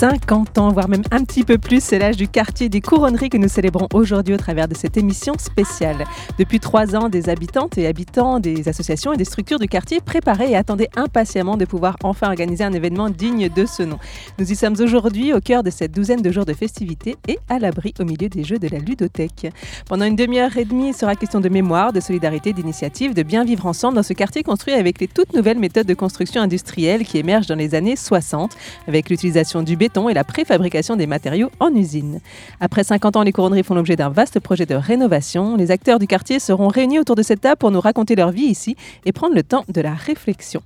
50 ans, voire même un petit peu plus, c'est l'âge du quartier des couronneries que nous célébrons aujourd'hui au travers de cette émission spéciale. Depuis trois ans, des habitantes et habitants, des associations et des structures du quartier préparaient et attendaient impatiemment de pouvoir enfin organiser un événement digne de ce nom. Nous y sommes aujourd'hui au cœur de cette douzaine de jours de festivités et à l'abri au milieu des jeux de la ludothèque. Pendant une demi-heure et demie, il sera question de mémoire, de solidarité, d'initiative, de bien vivre ensemble dans ce quartier construit avec les toutes nouvelles méthodes de construction industrielle qui émergent dans les années 60, avec l'utilisation du béton et la préfabrication des matériaux en usine. Après 50 ans, les couronneries font l'objet d'un vaste projet de rénovation. Les acteurs du quartier seront réunis autour de cette table pour nous raconter leur vie ici et prendre le temps de la réflexion.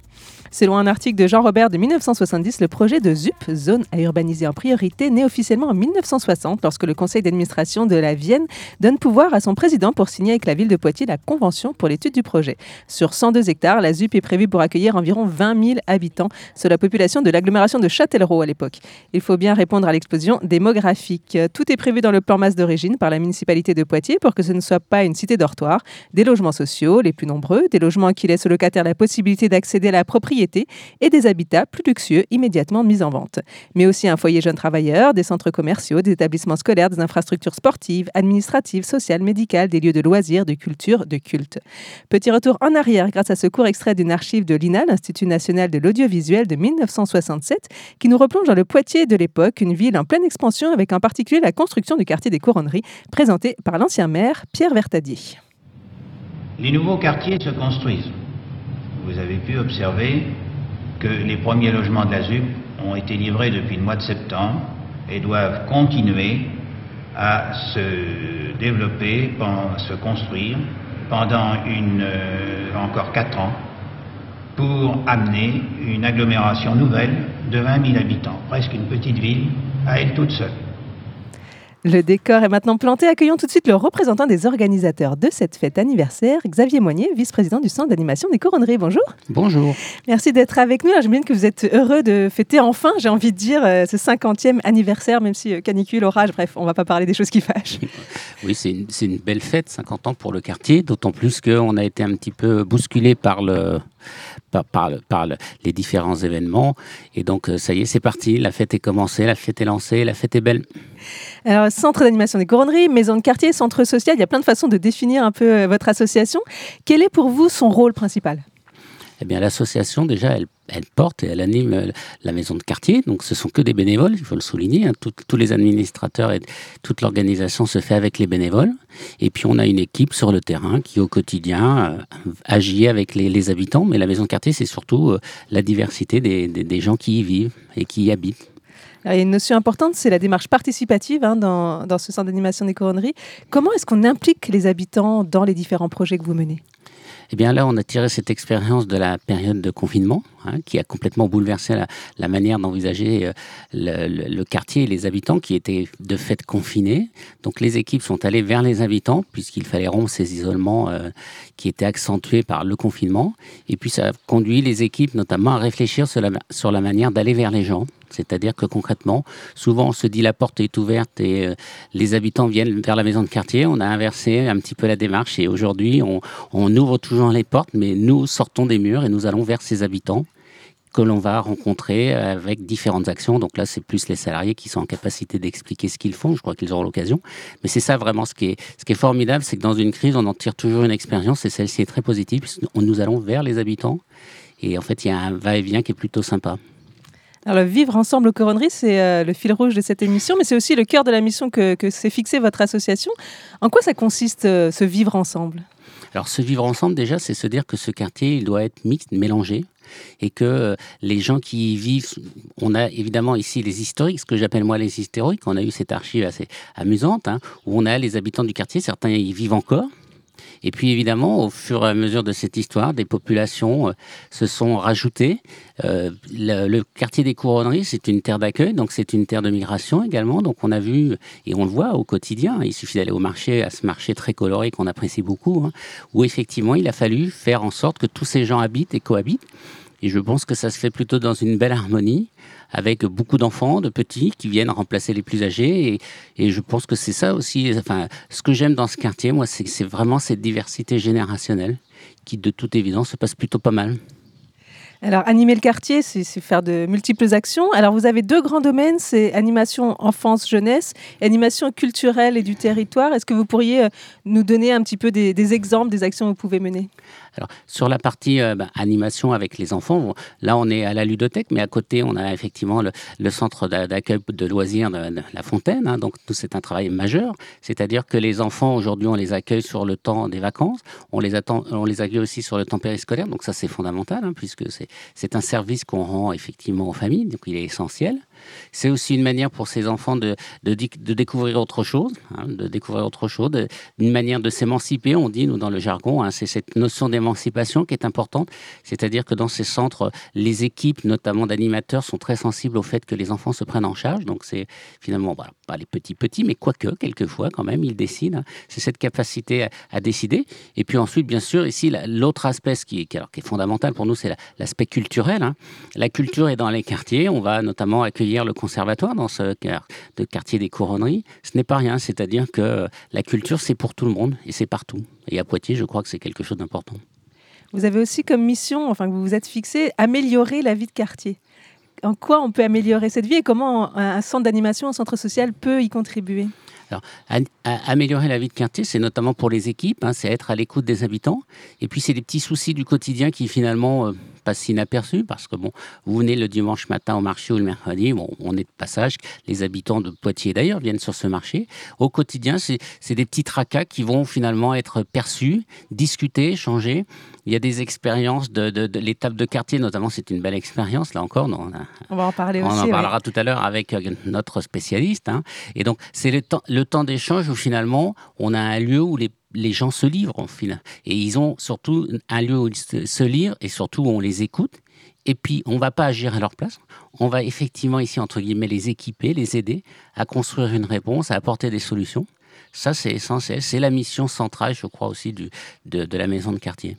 Selon un article de Jean Robert de 1970, le projet de ZUP, zone à urbaniser en priorité, naît officiellement en 1960 lorsque le conseil d'administration de la Vienne donne pouvoir à son président pour signer avec la ville de Poitiers la convention pour l'étude du projet. Sur 102 hectares, la ZUP est prévue pour accueillir environ 20 000 habitants, sur la population de l'agglomération de Châtellerault à l'époque. Il faut bien répondre à l'explosion démographique. Tout est prévu dans le plan masse d'origine par la municipalité de Poitiers pour que ce ne soit pas une cité dortoir. Des logements sociaux, les plus nombreux, des logements qui laissent aux locataires la possibilité d'accéder à la propriété et des habitats plus luxueux immédiatement mis en vente. Mais aussi un foyer jeune travailleur, des centres commerciaux, des établissements scolaires, des infrastructures sportives, administratives, sociales, médicales, des lieux de loisirs, de culture, de culte. Petit retour en arrière grâce à ce court extrait d'une archive de l'INA, l'Institut national de l'audiovisuel de 1967, qui nous replonge dans le Poitiers de l'époque, une ville en pleine expansion avec en particulier la construction du quartier des Couronneries, présenté par l'ancien maire Pierre Vertadier. Les nouveaux quartiers se construisent vous avez pu observer que les premiers logements de la ZUP ont été livrés depuis le mois de septembre et doivent continuer à se développer, se construire pendant euh, encore quatre ans pour amener une agglomération nouvelle de 20 000 habitants, presque une petite ville à elle toute seule. Le décor est maintenant planté. Accueillons tout de suite le représentant des organisateurs de cette fête anniversaire, Xavier Moignet, vice-président du centre d'animation des couronneries. Bonjour. Bonjour. Merci d'être avec nous. J'imagine que vous êtes heureux de fêter enfin, j'ai envie de dire, euh, ce 50e anniversaire, même si euh, canicule, orage, bref, on ne va pas parler des choses qui fâchent. Oui, c'est une, une, belle fête, 50 ans pour le quartier, d'autant plus qu'on a été un petit peu bousculé par le, par, par, les différents événements. Et donc, euh, ça y est, c'est parti. La fête est commencée, la fête est lancée, la fête est belle. Alors, centre d'animation des couronneries, maison de quartier, centre social, il y a plein de façons de définir un peu euh, votre association. Quel est pour vous son rôle principal? Eh bien, l'association, déjà, elle, porte et elle anime euh, la maison de quartier. Donc, ce sont que des bénévoles, il faut le souligner. Hein. tous les administrateurs et toute l'organisation se fait avec les bénévoles. Et puis, on a une équipe sur le terrain qui, au quotidien, euh, agit avec les, habitants. Mais la maison de quartier, c'est surtout euh, la diversité des, gens qui y vivent et qui y habitent. il y a une notion importante, c'est la démarche participative hein, dans, dans ce centre d'animation des couronneries. Comment est-ce qu'on implique les habitants dans les différents projets que vous menez? Eh bien là, on a tiré cette expérience de la période de confinement, hein, qui a complètement bouleversé la, manière d'envisager euh, le, quartier et les habitants qui étaient de fait confinés. Donc les équipes sont allées vers les habitants, puisqu'il fallait rompre ces isolements euh, qui étaient accentués par le confinement. Et puis ça a conduit les équipes notamment à réfléchir sur la, sur la manière d'aller vers les gens. C'est-à-dire que concrètement, souvent on se dit la porte est ouverte et euh, les habitants viennent vers la maison de quartier. On a inversé un petit peu la démarche et aujourd'hui on, ouvre toujours les portes, mais nous sortons des murs et nous allons vers ces habitants que l'on va rencontrer avec différentes actions. Donc là, c'est plus les salariés qui sont en capacité d'expliquer ce qu'ils font. Je crois qu'ils auront l'occasion. Mais c'est ça vraiment ce qui est, ce qui est formidable, c'est que dans une crise, on en tire toujours une expérience et celle-ci est très positive. Nous allons vers les habitants et en fait, il y a un va-et-vient qui est plutôt sympa. Alors, vivre ensemble aux coronneries, c'est euh, le fil rouge de cette émission, mais c'est aussi le cœur de la mission que, s'est fixée votre association. En quoi ça consiste, euh, ce vivre ensemble? Alors, ce vivre ensemble, déjà, c'est se dire que ce quartier, il doit être mixte, mélangé, et que euh, les gens qui y vivent, on a évidemment ici les historiques, ce que j'appelle moi les historiques, on a eu cette archive assez amusante, hein, où on a les habitants du quartier, certains y vivent encore, et puis évidemment, au fur et à mesure de cette histoire, des populations euh, se sont rajoutées. Euh, le, quartier des couronneries, c'est une terre d'accueil, donc c'est une terre de migration également. Donc on a vu, et on le voit au quotidien, il suffit d'aller au marché, à ce marché très coloré qu'on apprécie beaucoup, hein, où effectivement il a fallu faire en sorte que tous ces gens habitent et cohabitent. Et je pense que ça se fait plutôt dans une belle harmonie, avec beaucoup d'enfants, de petits, qui viennent remplacer les plus âgés. Et, je pense que c'est ça aussi, enfin, ce que j'aime dans ce quartier, moi, c'est vraiment cette diversité générationnelle qui, de toute évidence, se passe plutôt pas mal. Alors, animer le quartier, c'est faire de multiples actions. Alors, vous avez deux grands domaines, c'est animation enfance-jeunesse animation culturelle et du territoire. Est-ce que vous pourriez euh, nous donner un petit peu des, exemples des actions que vous pouvez mener? Alors, sur la partie euh, bah, animation avec les enfants, là, on est à la ludothèque, mais à côté, on a effectivement le, centre d'accueil de loisirs de, La Fontaine. Hein. donc, c'est un travail majeur. C'est-à-dire que les enfants, aujourd'hui, on les accueille sur le temps des vacances. On les, attend, on les accueille aussi sur le temps périscolaire. Donc, ça, c'est fondamental, hein, puisque c'est c'est un service qu'on rend effectivement aux familles, donc il est essentiel. C'est aussi une manière pour ces enfants de, de, découvrir autre chose, hein, de découvrir autre chose, une manière de s'émanciper, on dit, nous, dans le jargon. Hein, c'est cette notion d'émancipation qui est importante. C'est-à-dire que dans ces centres, les équipes, notamment d'animateurs, sont très sensibles au fait que les enfants se prennent en charge. Donc, c'est finalement, pas les petits-petits, mais quoique, quelquefois, quand même, ils décident. Hein. C'est cette capacité à, décider. Et puis ensuite, bien sûr, ici, l'autre aspect qui qui est fondamental pour nous, c'est l'aspect culturel. La culture est dans les quartiers. On va notamment accueillir le conservatoire dans ce quartier des couronneries, ce n'est pas rien. C'est-à-dire que la culture, c'est pour tout le monde et c'est partout. Et à Poitiers, je crois que c'est quelque chose d'important. Vous avez aussi comme mission, enfin vous vous êtes fixé, améliorer la vie de quartier. En quoi on peut améliorer cette vie et comment un centre d'animation, un centre social peut y contribuer? Alors, améliorer la vie de quartier, c'est notamment pour les équipes, hein, c'est être à l'écoute des habitants. Et puis, c'est des petits soucis du quotidien qui finalement euh, passent inaperçus parce que bon, vous venez le dimanche matin au marché ou le mercredi, bon, on est de passage. Les habitants de Poitiers d'ailleurs viennent sur ce marché. Au quotidien, c'est des petits tracas qui vont finalement être perçus, discutés, échangés. Il y a des expériences de, l'étape de quartier, notamment, c'est une belle expérience, là encore. On, on va en parler on aussi. On en parlera tout à l'heure avec euh, notre spécialiste. Hein. Et donc, c'est le temps, le temps d'échange où finalement, on a un lieu où les, les gens se livrent, en final. Et ils ont surtout un lieu où ils se, livrent et surtout où on les écoute. Et puis, on ne va pas agir à leur place. On va effectivement, ici, entre guillemets, les équiper, les aider à construire une réponse, à apporter des solutions. Ça, c'est essentiel. C'est la mission centrale, je crois, aussi du, de, de la maison de quartier.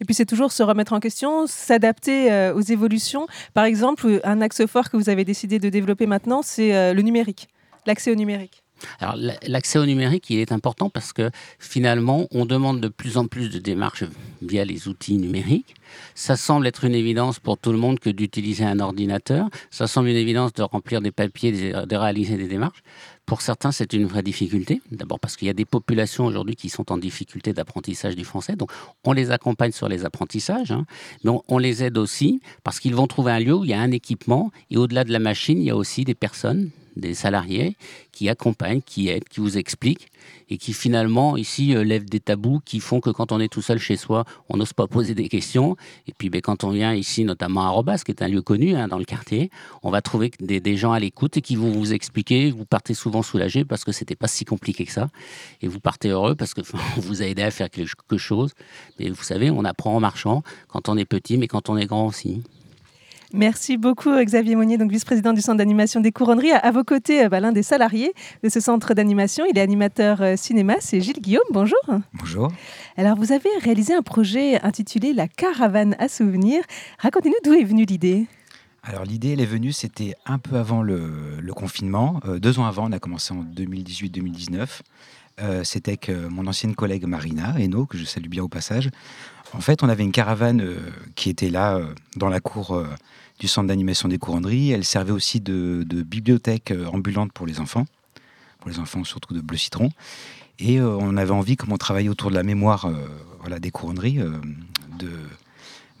Et puis c'est toujours se remettre en question, s'adapter euh, aux évolutions. Par exemple, un axe fort que vous avez décidé de développer maintenant, c'est euh, le numérique, l'accès au numérique. Alors l'accès au numérique, il est important parce que finalement, on demande de plus en plus de démarches via les outils numériques. Ça semble être une évidence pour tout le monde que d'utiliser un ordinateur. Ça semble une évidence de remplir des papiers, de réaliser des démarches. Pour certains, c'est une vraie difficulté. D'abord parce qu'il y a des populations aujourd'hui qui sont en difficulté d'apprentissage du français. Donc, on les accompagne sur les apprentissages, hein. mais on, les aide aussi parce qu'ils vont trouver un lieu où il y a un équipement et au-delà de la machine, il y a aussi des personnes, des salariés qui accompagnent, qui aident, qui vous expliquent et qui finalement ici euh, lèvent des tabous qui font que quand on est tout seul chez soi, on n'ose pas poser des questions. Et puis ben, quand on vient ici, notamment à Robas, qui est un lieu connu hein, dans le quartier, on va trouver des, des gens à l'écoute et qui vont vous expliquer. Vous partez souvent soulagé parce que c'était pas si compliqué que ça, et vous partez heureux parce que vous a aidé à faire quelque chose. Mais vous savez, on apprend en marchant quand on est petit, mais quand on est grand aussi. Merci beaucoup Xavier Monnier, donc vice-président du centre d'animation des couronneries. À, vos côtés, euh, bah, l'un des salariés de ce centre d'animation, il est animateur euh, cinéma, c'est Gilles Guillaume. Bonjour. Bonjour. Alors vous avez réalisé un projet intitulé La caravane à souvenirs. Racontez-nous d'où est venue l'idée. Alors l'idée, elle est venue, c'était un peu avant le, confinement, euh, deux ans avant, on a commencé en 2018-2019. C'était avec mon ancienne collègue Marina Hainaut, que je salue bien au passage. En fait, on avait une caravane qui était là dans la cour du centre d'animation des couronneries. Elle servait aussi de, bibliothèque euh, ambulante pour les enfants, pour les enfants surtout de bleu citron. Et euh, on avait envie, comme on travaillait autour de la mémoire euh, voilà, des couronneries, de,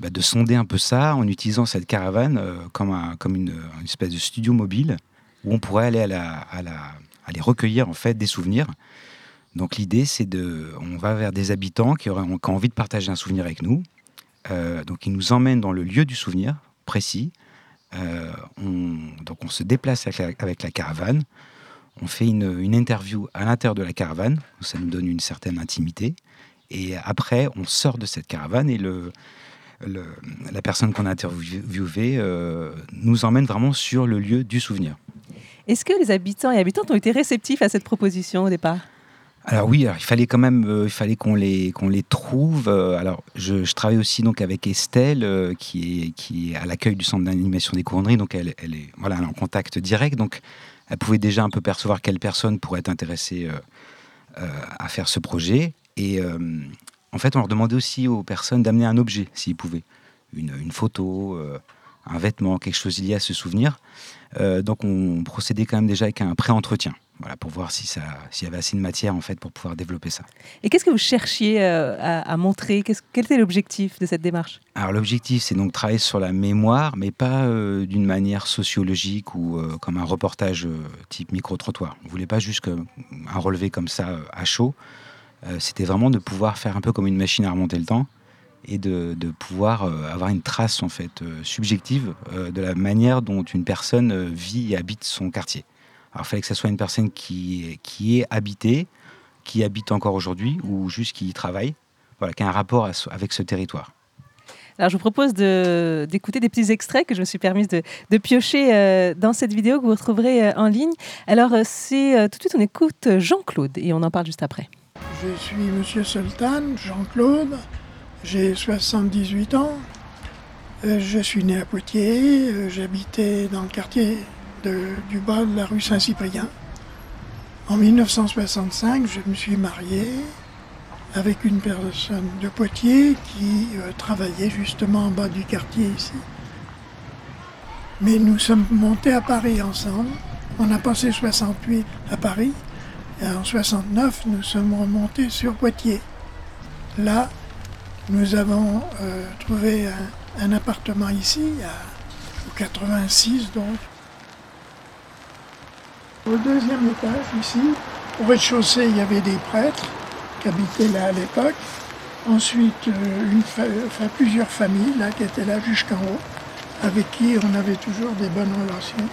bah, de sonder un peu ça en utilisant cette caravane comme, un, comme une, espèce de studio mobile où on pourrait aller à, la, à, la, aller recueillir en fait des souvenirs. Donc l'idée, c'est de, on va vers des habitants qui, auraient, ont envie de partager un souvenir avec nous. donc ils nous emmènent dans le lieu du souvenir, précis. Euh, on, donc on se déplace avec la, caravane, on fait une, interview à l'intérieur de la caravane, ça nous donne une certaine intimité, et après on sort de cette caravane et le, la personne qu'on a interviewée euh, nous emmène vraiment sur le lieu du souvenir. Est-ce que les habitants et habitantes ont été réceptifs à cette proposition au départ? Alors oui, il fallait quand même, euh, il fallait qu'on les qu'on les trouve. Euh, alors je, travaille aussi donc avec Estelle euh, qui est qui est à l'accueil du centre d'animation des couronneries, donc elle, est voilà en contact direct, donc elle pouvait déjà un peu percevoir quelle personne pourrait être intéressée à faire ce projet. Et en fait, on leur demandait aussi aux personnes d'amener un objet s'ils pouvaient. une, photo, un vêtement, quelque chose lié à ce souvenir. donc on procédait quand même déjà avec un pré-entretien. Voilà, pour voir si ça, s'il y avait assez de matière en fait pour pouvoir développer ça. Et qu'est-ce que vous cherchiez à, montrer? Quel était l'objectif de cette démarche? Alors l'objectif, c'est donc travailler sur la mémoire, mais pas d'une manière sociologique ou comme un reportage type micro-trottoir. On voulait pas juste un relevé comme ça à chaud. Euh, c'était vraiment de pouvoir faire un peu comme une machine à remonter le temps et de, pouvoir euh, avoir une trace en fait euh, subjective de la manière dont une personne vit et habite son quartier. Alors il fallait que ce soit une personne qui, qui est habitée, qui habite encore aujourd'hui ou juste qui y travaille, voilà, qui a un rapport avec ce territoire. Alors, je vous propose d'écouter des petits extraits que je me suis permise de, de piocher dans cette vidéo que vous retrouverez en ligne. Alors, c'est tout de suite, on écoute Jean-Claude et on en parle juste après. Je suis Monsieur Sultan, Jean-Claude, j'ai 78 ans, euh, je suis né à Poitiers, euh, j'habitais dans le quartier du bas de la rue Saint-Cyprien. En 1965, je me suis marié avec une personne de Poitiers qui euh, travaillait justement en bas du quartier ici. Mais nous sommes montés à Paris ensemble. On a passé 68 à Paris en 69, nous sommes remontés sur Poitiers. Là, nous avons euh, trouvé un, appartement ici, à, 86 donc. Au deuxième étage, ici, au rez-de-chaussée, il y avait des prêtres qui habitaient là à l'époque. Ensuite, euh, plusieurs familles qui étaient là jusqu'en haut, avec qui on avait toujours des bonnes relations.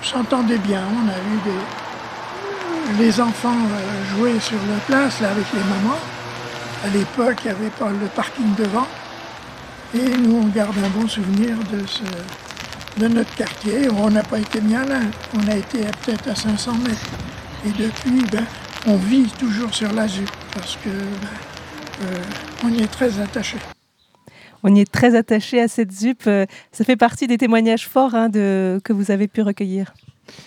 On s'entendait bien, on a eu des, les enfants euh, jouaient sur la place avec les mamans. À l'époque, il n'y avait pas le parking devant. Et nous, on garde un bon souvenir de, ce, de notre quartier. On n'a pas été bien là. On a été peut-être à 500 mètres. Et depuis, ben, on vit toujours sur l'azur parce que ben, euh, on y est très attaché. On y est très attaché à cette ZUP. Euh, ça fait partie des témoignages forts hein, de, que vous avez pu recueillir.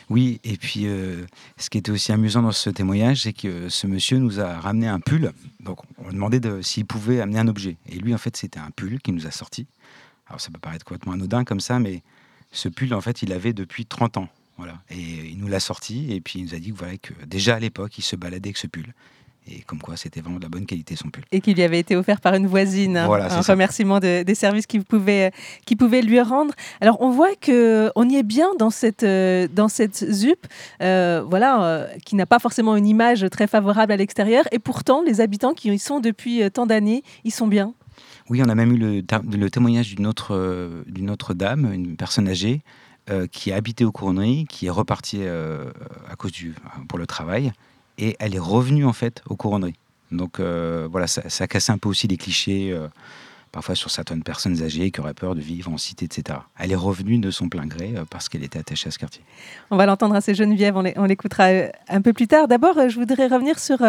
Oui, et puis euh, ce qui était aussi amusant dans ce témoignage, c'est que ce monsieur nous a ramené un pull. Donc on lui demandait s'il pouvait amener un objet. Et lui, en fait, c'était un pull qu'il nous a sorti. Alors ça peut paraître complètement anodin comme ça, mais ce pull, en fait, il avait depuis 30 ans. Voilà. Et il nous l'a sorti, et puis il nous a dit que, voilà, que déjà à l'époque, il se baladait avec ce pull. Et comme quoi, c'était vraiment de la bonne qualité son pull. Et qui lui avait été offert par une voisine. Hein, voilà, un remerciement des services qu'il pouvait, pouvait lui rendre. Alors, on voit qu'on y est bien dans cette, euh, dans cette ZUP, euh, voilà, euh, qui n'a pas forcément une image très favorable à l'extérieur. Et pourtant, les habitants qui y sont depuis tant d'années, ils sont bien. Oui, on a même eu le, témoignage d'une autre, d'une autre dame, une personne âgée, qui a habité aux couronneries, qui est repartie à cause du, pour le travail et elle est revenue en fait aux couronneries. Donc euh, voilà, ça, ça casse un peu aussi les clichés, euh, parfois sur certaines personnes âgées qui auraient peur de vivre en cité, etc. Elle est revenue de son plein gré euh, parce qu'elle était attachée à ce quartier. On va l'entendre à ces Geneviève, on l'écoutera un peu plus tard. D'abord, je voudrais revenir sur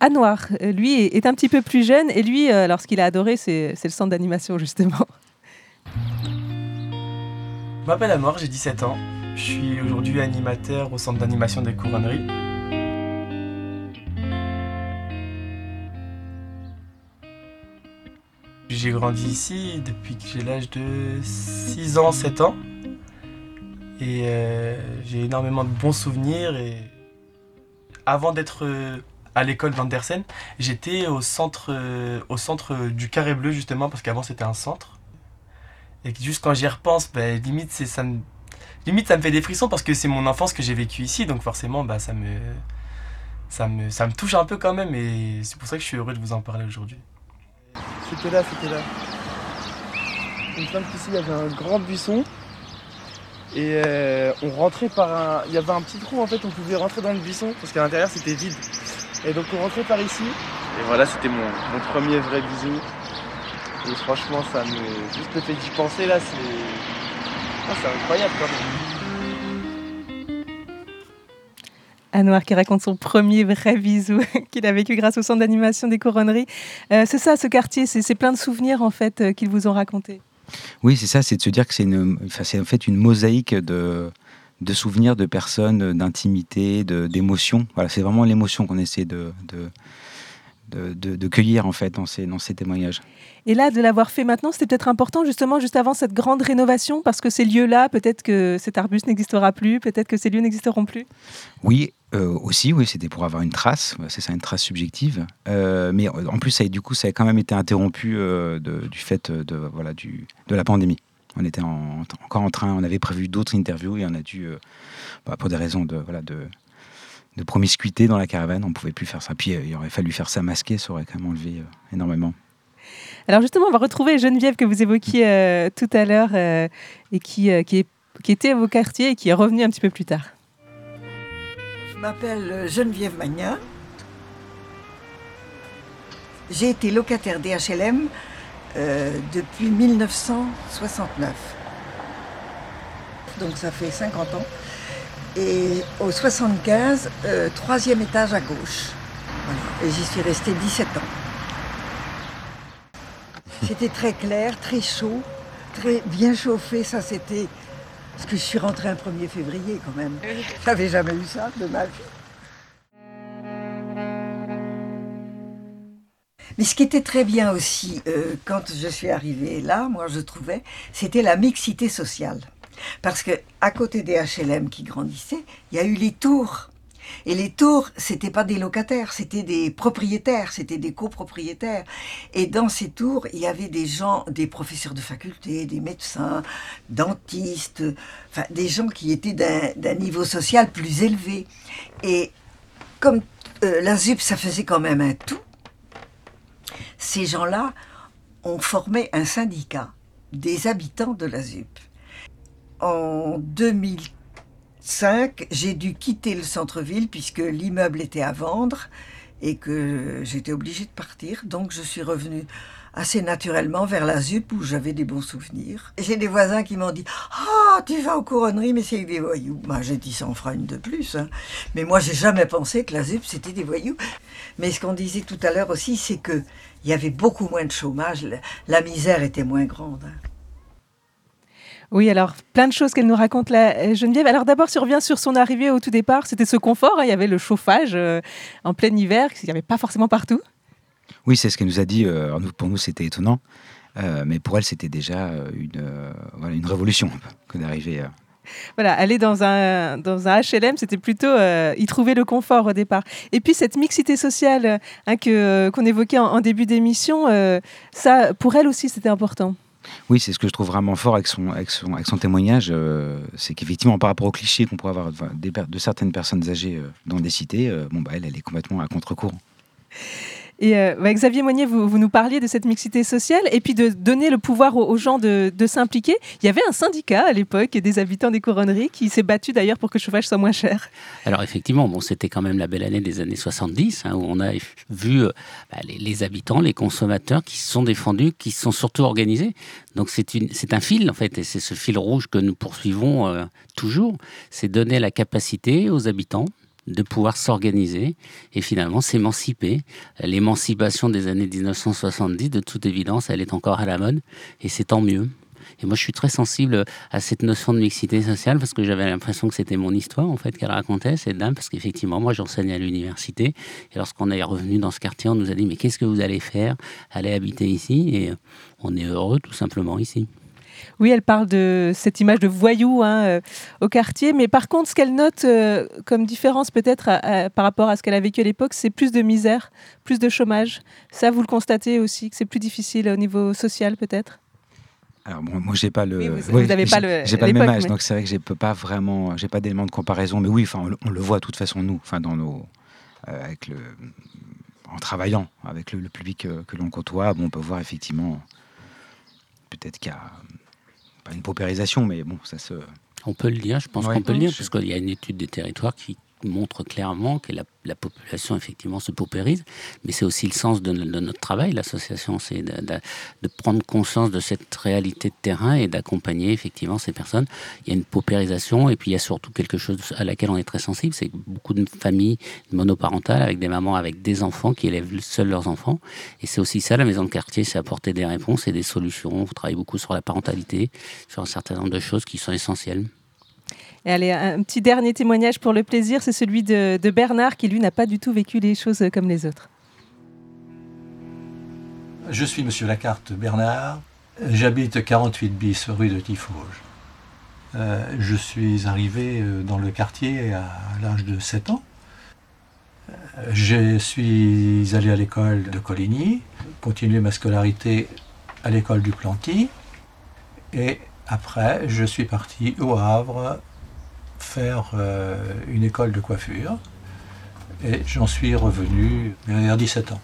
Anouar. Lui est un petit peu plus jeune et lui, alors ce qu'il a adoré, c'est le centre d'animation justement. Je m'appelle Anouar, j'ai 17 ans. Je suis aujourd'hui animateur au centre d'animation des couronneries. J'ai grandi ici depuis que j'ai l'âge de 6 ans, 7 ans. Et euh, j'ai énormément de bons souvenirs. Et avant d'être euh, à l'école d'Andersen, j'étais au centre, euh, au centre du Carré Bleu justement parce qu'avant c'était un centre. Et juste quand j'y repense, ben, limite, ça me, limite ça me fait des frissons parce que c'est mon enfance que j'ai vécu ici, donc forcément bah, ça, me, ça, me, ça me touche un peu quand même et c'est pour ça que je suis heureux de vous en parler aujourd'hui. C'était là, c'était là. Une fois qu'ici, il y avait un grand buisson. Et euh, on rentrait par un. Il y avait un petit trou en fait, on pouvait rentrer dans le buisson parce qu'à l'intérieur c'était vide. Et donc on rentrait par ici. Et voilà, c'était mon, premier vrai bisou. Et franchement, ça me. Juste fait d'y penser là, c'est. Ah, c'est incroyable quand. Anouar qui raconte son premier vrai bisou qu'il a vécu grâce au centre d'animation des couronneries. Euh, c'est ça, ce quartier, c'est plein de souvenirs en fait euh, qu'ils vous ont racontés. Oui, c'est ça, c'est de se dire que c'est en fait une mosaïque de, de souvenirs, de personnes, d'intimité, d'émotions. Voilà, c'est vraiment l'émotion qu'on essaie de, de, cueillir en fait dans ces, dans ces témoignages. Et là, de l'avoir fait maintenant, c'était peut-être important justement juste avant cette grande rénovation, parce que ces lieux-là, peut-être que cet arbuste n'existera plus, peut-être que ces lieux n'existeront plus. Oui, euh, aussi, oui, c'était pour avoir une trace, c'est ça, une trace subjective. Euh, mais en plus, ça, du coup, ça a quand même été interrompu euh, du fait de, voilà, du, de la pandémie. On était encore en train, on avait prévu d'autres interviews et on a dû, bah, pour des raisons de, voilà, de, de promiscuité dans la caravane, on ne pouvait plus faire ça. Puis il aurait fallu faire ça masqué, ça aurait quand même enlevé énormément. Alors justement, on va retrouver Geneviève que vous évoquiez tout à l'heure et qui, qui, est, qui était à vos quartiers et qui est revenue un petit peu plus tard. Je m'appelle Geneviève Magnin. J'ai été locataire d'HLM euh, depuis 1969. Donc ça fait 50 ans. Et au 75, euh, troisième étage à gauche. Et j'y suis restée 17 ans. C'était très clair, très chaud, très bien chauffé. Ça, c'était parce que je suis rentrée un 1er février quand même. Je n'avais jamais eu ça de ma vie. Mais ce qui était très bien aussi euh, quand je suis arrivée là, moi je trouvais, c'était la mixité sociale. Parce que à côté des HLM qui grandissaient, il y a eu les tours et les tours, c'était pas des locataires, c'était des propriétaires, c'était des copropriétaires. Et dans ces tours, il y avait des gens, des professeurs de faculté, des médecins, dentistes, enfin des gens qui étaient d'un niveau social plus élevé. Et comme euh, la ZUP, ça faisait quand même un tout, ces gens-là ont formé un syndicat des habitants de la ZUP. En 2000 5, j'ai dû quitter le centre-ville puisque l'immeuble était à vendre et que j'étais obligée de partir. Donc je suis revenue assez naturellement vers la ZUP où j'avais des bons souvenirs. J'ai des voisins qui m'ont dit Ah, tu vas aux couronneries, mais c'est des voyous. Bah, j'ai dit Ça en fera une de plus. Hein. Mais moi, j'ai jamais pensé que la ZUP, c'était des voyous. Mais ce qu'on disait tout à l'heure aussi, c'est qu'il y avait beaucoup moins de chômage. La misère était moins grande. Hein. Oui, alors plein de choses qu'elle nous raconte là, euh, Geneviève. Alors d'abord, si on revient sur son arrivée au tout départ, c'était ce confort. Hein. il y avait le chauffage euh, en plein hiver, qu'il n'y avait pas forcément partout. Oui, c'est ce qu'elle nous a dit. Euh, pour nous, c'était étonnant. mais pour elle, c'était déjà une, une révolution que d'arriver. Voilà, aller dans un, dans un HLM, c'était plutôt y trouver le confort au départ. Et puis cette mixité sociale hein, que, qu'on évoquait en début d'émission, ça, pour elle aussi, c'était important. Oui, c'est ce que je trouve vraiment fort avec son, avec son, avec son témoignage. Euh, c'est qu'effectivement, par rapport aux clichés qu'on pourrait avoir de, certaines personnes âgées euh, dans des cités, euh, bon, bah, elle, elle est complètement à contre-courant. Et euh, bah, Xavier Monnier, vous, nous parliez de cette mixité sociale et puis de donner le pouvoir aux, gens de, s'impliquer. Il y avait un syndicat à l'époque des habitants des couronneries qui s'est battu d'ailleurs pour que le chauffage soit moins cher. Alors effectivement, bon, c'était quand même la belle année des années 70 hein, où on a vu euh, bah, les, habitants, les consommateurs qui se sont défendus, qui se sont surtout organisés. Donc c'est un fil en fait et c'est ce fil rouge que nous poursuivons euh, toujours, c'est donner la capacité aux habitants de pouvoir s'organiser et finalement s'émanciper. L'émancipation des années 1970, de toute évidence, elle est encore à la mode et c'est tant mieux. Et moi, je suis très sensible à cette notion de mixité sociale parce que j'avais l'impression que c'était mon histoire, en fait, qu'elle racontait, cette dame, parce qu'effectivement, moi, j'enseignais à l'université. Et lorsqu'on est revenu dans ce quartier, on nous a dit, mais qu'est-ce que vous allez faire? Allez habiter ici. Et on est heureux, tout simplement, ici. Oui, elle parle de cette image de voyou hein, euh, au quartier, mais par contre, ce qu'elle note euh, comme différence peut-être par rapport à ce qu'elle a vécu à l'époque, c'est plus de misère, plus de chômage. Ça, vous le constatez aussi, que c'est plus difficile au niveau social peut-être? Alors moi, j'ai pas le, vous n'avez pas le, j'ai pas le même âge, donc c'est vrai que j'ai pas vraiment, j'ai pas d'éléments de comparaison, mais oui, enfin, on, le voit de toute façon nous, enfin dans nos, euh, avec le, en travaillant avec le, public que l'on côtoie, bon, on peut voir effectivement peut-être qu'il y a pas une paupérisation, mais bon, ça se. On peut le dire, je pense qu'on peut le dire, parce qu'il y a une étude des territoires qui montre clairement que la, population effectivement se paupérise, mais c'est aussi le sens de, notre travail, l'association, c'est de, prendre conscience de cette réalité de terrain et d'accompagner effectivement ces personnes. Il y a une paupérisation et puis il y a surtout quelque chose à laquelle on est très sensible, c'est beaucoup de familles monoparentales avec des mamans avec des enfants qui élèvent seuls leurs enfants, et c'est aussi ça la maison de quartier, c'est apporter des réponses et des solutions. Vous travaillez beaucoup sur la parentalité, sur un certain nombre de choses qui sont essentielles. Et allez, un petit dernier témoignage pour le plaisir, c'est celui de, Bernard qui, lui, n'a pas du tout vécu les choses comme les autres. Je suis Monsieur Lacarte Bernard. J'habite 48 bis rue de Tifauge. Euh, je suis arrivé euh, dans le quartier à l'âge de 7 ans. Euh, je suis allé à l'école de Coligny, continué ma scolarité à l'école du Planty. Et après, je suis parti au Havre faire une école de coiffure. Et j'en suis revenu vers 17 ans.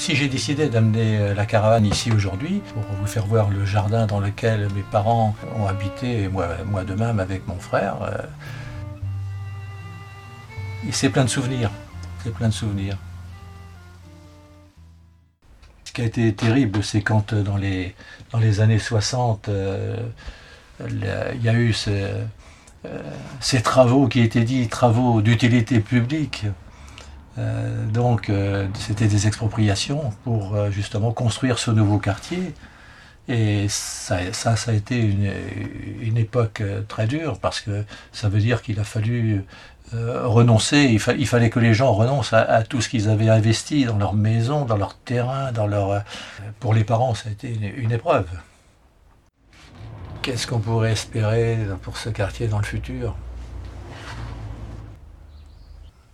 Si j'ai décidé d'amener euh, la caravane ici aujourd'hui, pour vous faire voir le jardin dans lequel mes parents ont habité, et moi, moi de même avec mon frère, euh, c'est plein de souvenirs. C'est plein de souvenirs. Ce qui a été terrible, c'est quand euh, dans les, dans les années 60, il y a eu ces travaux qui étaient dits travaux d'utilité publique. Euh, donc euh, c'était des expropriations pour euh, justement construire ce nouveau quartier. Et ça, ça, a été une, époque très dure parce que ça veut dire qu'il a fallu renoncer, il, fallait que les gens renoncent à, tout ce qu'ils avaient investi dans leur maison, dans leur terrain, dans leur... Pour les parents, ça a été une épreuve. Qu'est-ce qu'on pourrait espérer pour ce quartier dans le futur?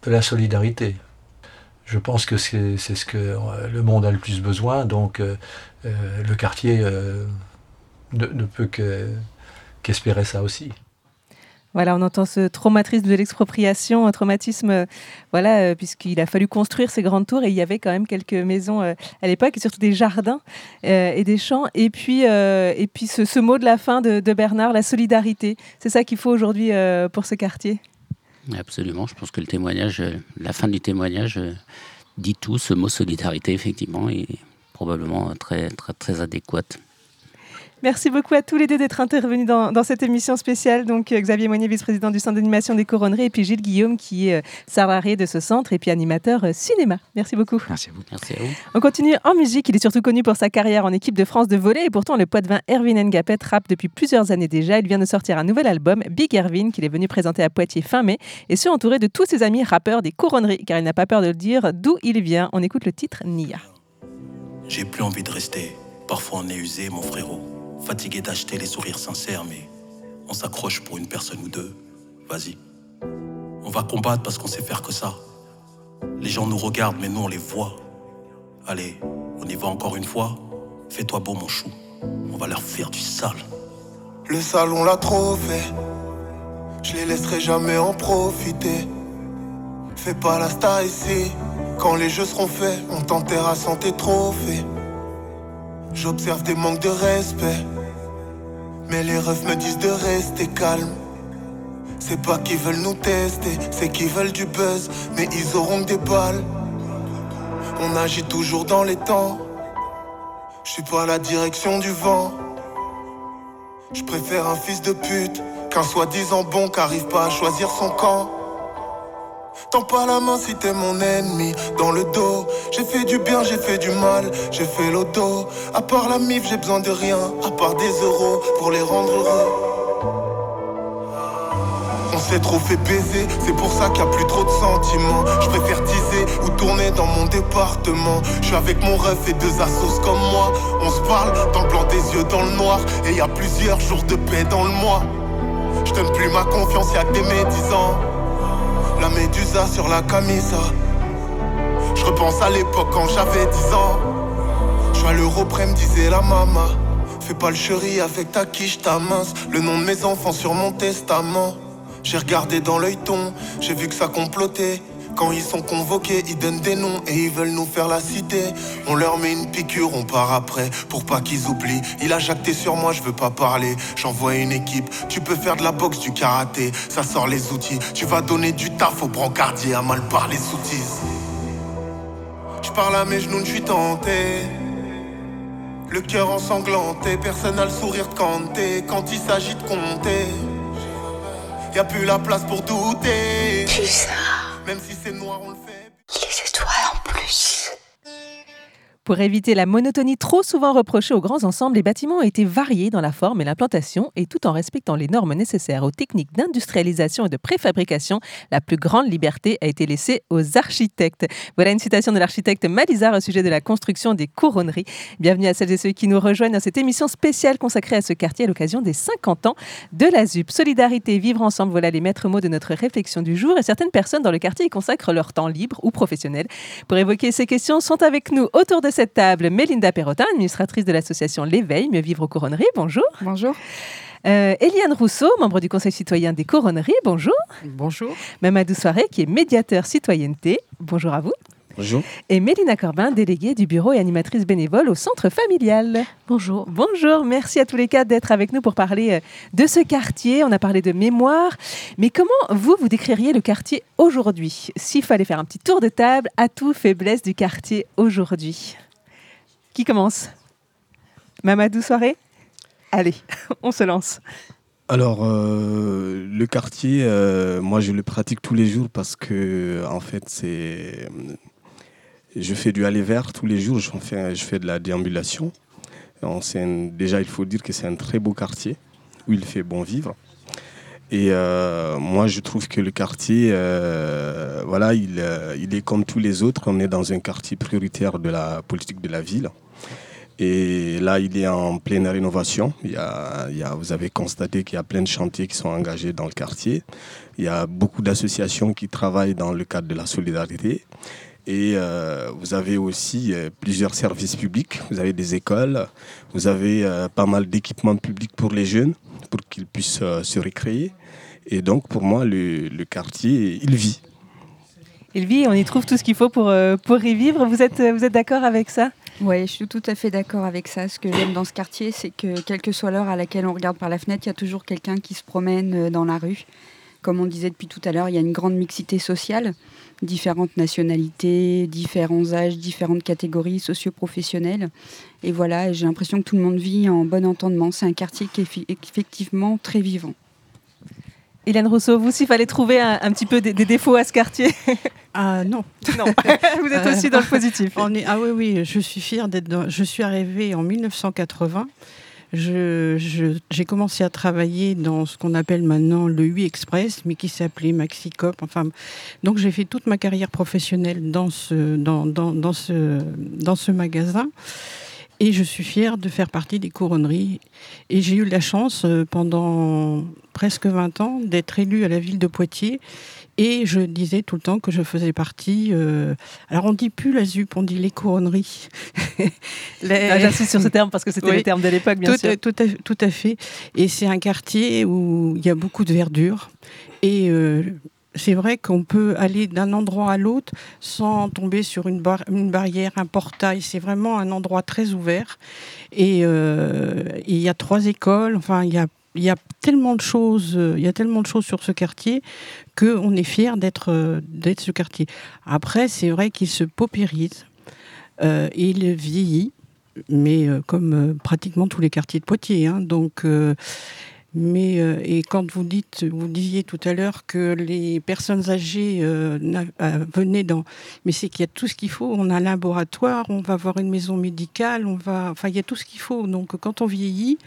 De la solidarité je pense que c'est ce que euh, le monde a le plus besoin, donc euh, euh, le quartier ne, peut qu'espérer ça aussi. Voilà, on entend ce traumatisme de l'expropriation, un traumatisme, voilà, puisqu'il a fallu construire ces grandes tours et il y avait quand même quelques maisons à l'époque et surtout des jardins et des champs. Et puis, et puis ce, mot de la fin de, de Bernard, la solidarité, c'est ça qu'il faut aujourd'hui pour ce quartier? Absolument, je pense que le témoignage, euh, la fin du témoignage euh, dit tout, ce mot solidarité, effectivement, est probablement très, très, très adéquate. Merci beaucoup à tous les deux d'être intervenus dans, cette émission spéciale. Donc euh, Xavier Moignet, vice-président du centre d'animation des couronneries, et puis Gilles Guillaume, qui est salarié de ce centre et puis animateur cinéma. Merci beaucoup. Merci à vous. Merci à vous. On continue en musique. Il est surtout connu pour sa carrière en équipe de France de volley et pourtant le Poitvin Erwin Ngapet rappe depuis plusieurs années déjà. Il vient de sortir un nouvel album, Big Erwin, qu'il est venu présenter à Poitiers fin mai, et ce entouré de tous ses amis rappeurs des couronneries, car il n'a pas peur de le dire d'où il vient. On écoute le titre Nia. J'ai plus envie de rester. Parfois on est usé, mon frérot. Fatigué d'acheter les sourires sincères, mais on s'accroche pour une personne ou deux. Vas-y. On va combattre parce qu'on sait faire que ça. Les gens nous regardent, mais nous on les voit. Allez, on y va encore une fois. Fais-toi beau, mon chou. On va leur faire du sale. Le salon l'a trop fait. Je les laisserai jamais en profiter. Fais pas la star ici. Quand les jeux seront faits, on t'enterre à santé trophée. J'observe des manques de respect. Mais les refs me disent de rester calme. C'est pas qu'ils veulent nous tester, c'est qu'ils veulent du buzz, mais ils auront des balles. On agit toujours dans les temps. Je suis pas la direction du vent. Je préfère un fils de pute qu'un soi-disant bon qui arrive pas à choisir son camp. Tends pas la main si t'es mon ennemi dans le dos. J'ai fait du bien, j'ai fait du mal, j'ai fait l'auto. À part la mif, j'ai besoin de rien, à part des euros pour les rendre heureux. On s'est trop fait baiser, c'est pour ça qu'il n'y a plus trop de sentiments. Je préfère teaser ou tourner dans mon département. Je suis avec mon ref et deux assos comme moi. On se parle dans le des yeux, dans le noir. Et y a plusieurs jours de paix dans le mois. Je donne plus ma confiance, y'a que des médisants. La médusa sur la camisa. Je repense à l'époque quand j'avais 10 ans. Je suis à l'Europrès, me disait la maman. Fais pas le avec ta quiche, ta mince. Le nom de mes enfants sur mon testament. J'ai regardé dans l'œil ton, j'ai vu que ça complotait. Quand ils sont convoqués, ils donnent des noms et ils veulent nous faire la cité. On leur met une piqûre, on part après pour pas qu'ils oublient. Il a jacté sur moi, je veux pas parler. J'envoie une équipe. Tu peux faire de la boxe, du karaté, ça sort les outils. Tu vas donner du taf au brancardier à mal parler soutise. Je parle à mes genoux, je suis tenté. Le cœur ensanglanté, personne n'a le sourire de canté quand il s'agit de compter. Y a plus la place pour douter. ça même si c'est Pour éviter la monotonie trop souvent reprochée aux grands ensembles, les bâtiments ont été variés dans la forme et l'implantation et tout en respectant les normes nécessaires aux techniques d'industrialisation et de préfabrication, la plus grande liberté a été laissée aux architectes. Voilà une citation de l'architecte Malizar au sujet de la construction des couronneries. Bienvenue à celles et ceux qui nous rejoignent dans cette émission spéciale consacrée à ce quartier à l'occasion des 50 ans de la ZUP. Solidarité, vivre ensemble, voilà les maîtres mots de notre réflexion du jour et certaines personnes dans le quartier y consacrent leur temps libre ou professionnel. Pour évoquer ces questions, sont avec nous autour de cette table Mélinda Perrotin, administratrice de l'association L'éveil, Mieux vivre aux couronneries. Bonjour. Bonjour. Euh, Eliane Rousseau, membre du Conseil citoyen des couronneries. Bonjour. Bonjour. Mamadou Soiré, qui est médiateur citoyenneté. Bonjour à vous. Bonjour. Et Mélina Corbin, déléguée du bureau et animatrice bénévole au centre familial. Bonjour. Bonjour, merci à tous les quatre d'être avec nous pour parler euh, de ce quartier. On a parlé de mémoire, mais comment vous, vous décririez le quartier aujourd'hui? S'il fallait faire un petit tour de table, atouts, faiblesses du quartier aujourd'hui? Qui commence? Mamadou Soirée? Allez, on se lance. Alors, euh, le quartier, euh, moi je le pratique tous les jours parce que, en fait, c'est. Je fais du aller vert tous les jours, je fais, de la déambulation. Déjà, il faut dire que c'est un très beau quartier où il fait bon vivre. Et euh, moi, je trouve que le quartier, voilà, il, il est comme tous les autres. On est dans un quartier prioritaire de la politique de la ville. Et là, il est en pleine rénovation. Vous avez constaté qu'il y a plein de chantiers qui sont engagés dans le quartier. Il y a beaucoup d'associations qui travaillent dans le cadre de la solidarité. Et euh, vous avez aussi euh, plusieurs services publics. Vous avez des écoles. Vous avez euh, pas mal d'équipements publics pour les jeunes, pour qu'ils puissent se récréer. Et donc, pour moi, le, le quartier, il vit. Il vit, on y trouve tout ce qu'il faut pour, pour y vivre. Vous êtes, vous êtes d'accord avec ça? Oui, je suis tout à fait d'accord avec ça. Ce que j'aime dans ce quartier, c'est que quelle que soit l'heure à laquelle on regarde par la fenêtre, il y a toujours quelqu'un qui se promène euh, dans la rue. Comme on disait depuis tout à l'heure, il y a une grande mixité sociale, différentes nationalités, différents âges, différentes catégories socio-professionnelles. Et voilà, j'ai l'impression que tout le monde vit en bon entendement. C'est un quartier qui est effectivement très vivant. Hélène Rousseau, vous, s'il fallait trouver un, un petit peu des, des défauts à ce quartier Ah non. Non, vous êtes aussi dans le positif. On est, ah oui, oui, je suis fière d'être dans... Je suis arrivée en 1980. Je- je- J'ai commencé à travailler dans ce qu'on appelle maintenant le 8 Express, mais qui s'appelait Maxicop. Enfin, donc j'ai fait toute ma carrière professionnelle dans ce, dans, dans, dans ce, dans ce magasin. Et je suis fière de faire partie des couronneries. Et j'ai eu la chance, euh, pendant presque 20 ans, d'être élue à la ville de Poitiers. Et je disais tout le temps que je faisais partie. euh, alors on dit plus la ZUP, on dit les couronneries. Les- Ah, J'insiste sur ce terme parce que c'était Oui. le terme de l'époque, bien tout, sûr. à- tout, à, tout à fait. Et c'est un quartier où il y a beaucoup de verdure. Et euh, c'est vrai qu'on peut aller d'un endroit à l'autre sans tomber sur une, bar- une barrière, un portail. C'est vraiment un endroit très ouvert. Et euh, il y a trois écoles. Enfin, il y a, tellement de choses. euh, y a tellement de choses sur ce quartier que on est fier d'être euh, d'être ce quartier. Après, c'est vrai qu'il se paupérise. Il vieillit mais comme pratiquement tous les quartiers de Poitiers. hein. donc, mais euh, et quand vous dites, vous disiez tout à l'heure que les personnes âgées euh, euh, venaient dans, mais c'est qu'il y a tout ce qu'il faut. On a un laboratoire, on va avoir une maison médicale, on va, enfin, il y a tout ce qu'il faut. Donc, quand on vieillit.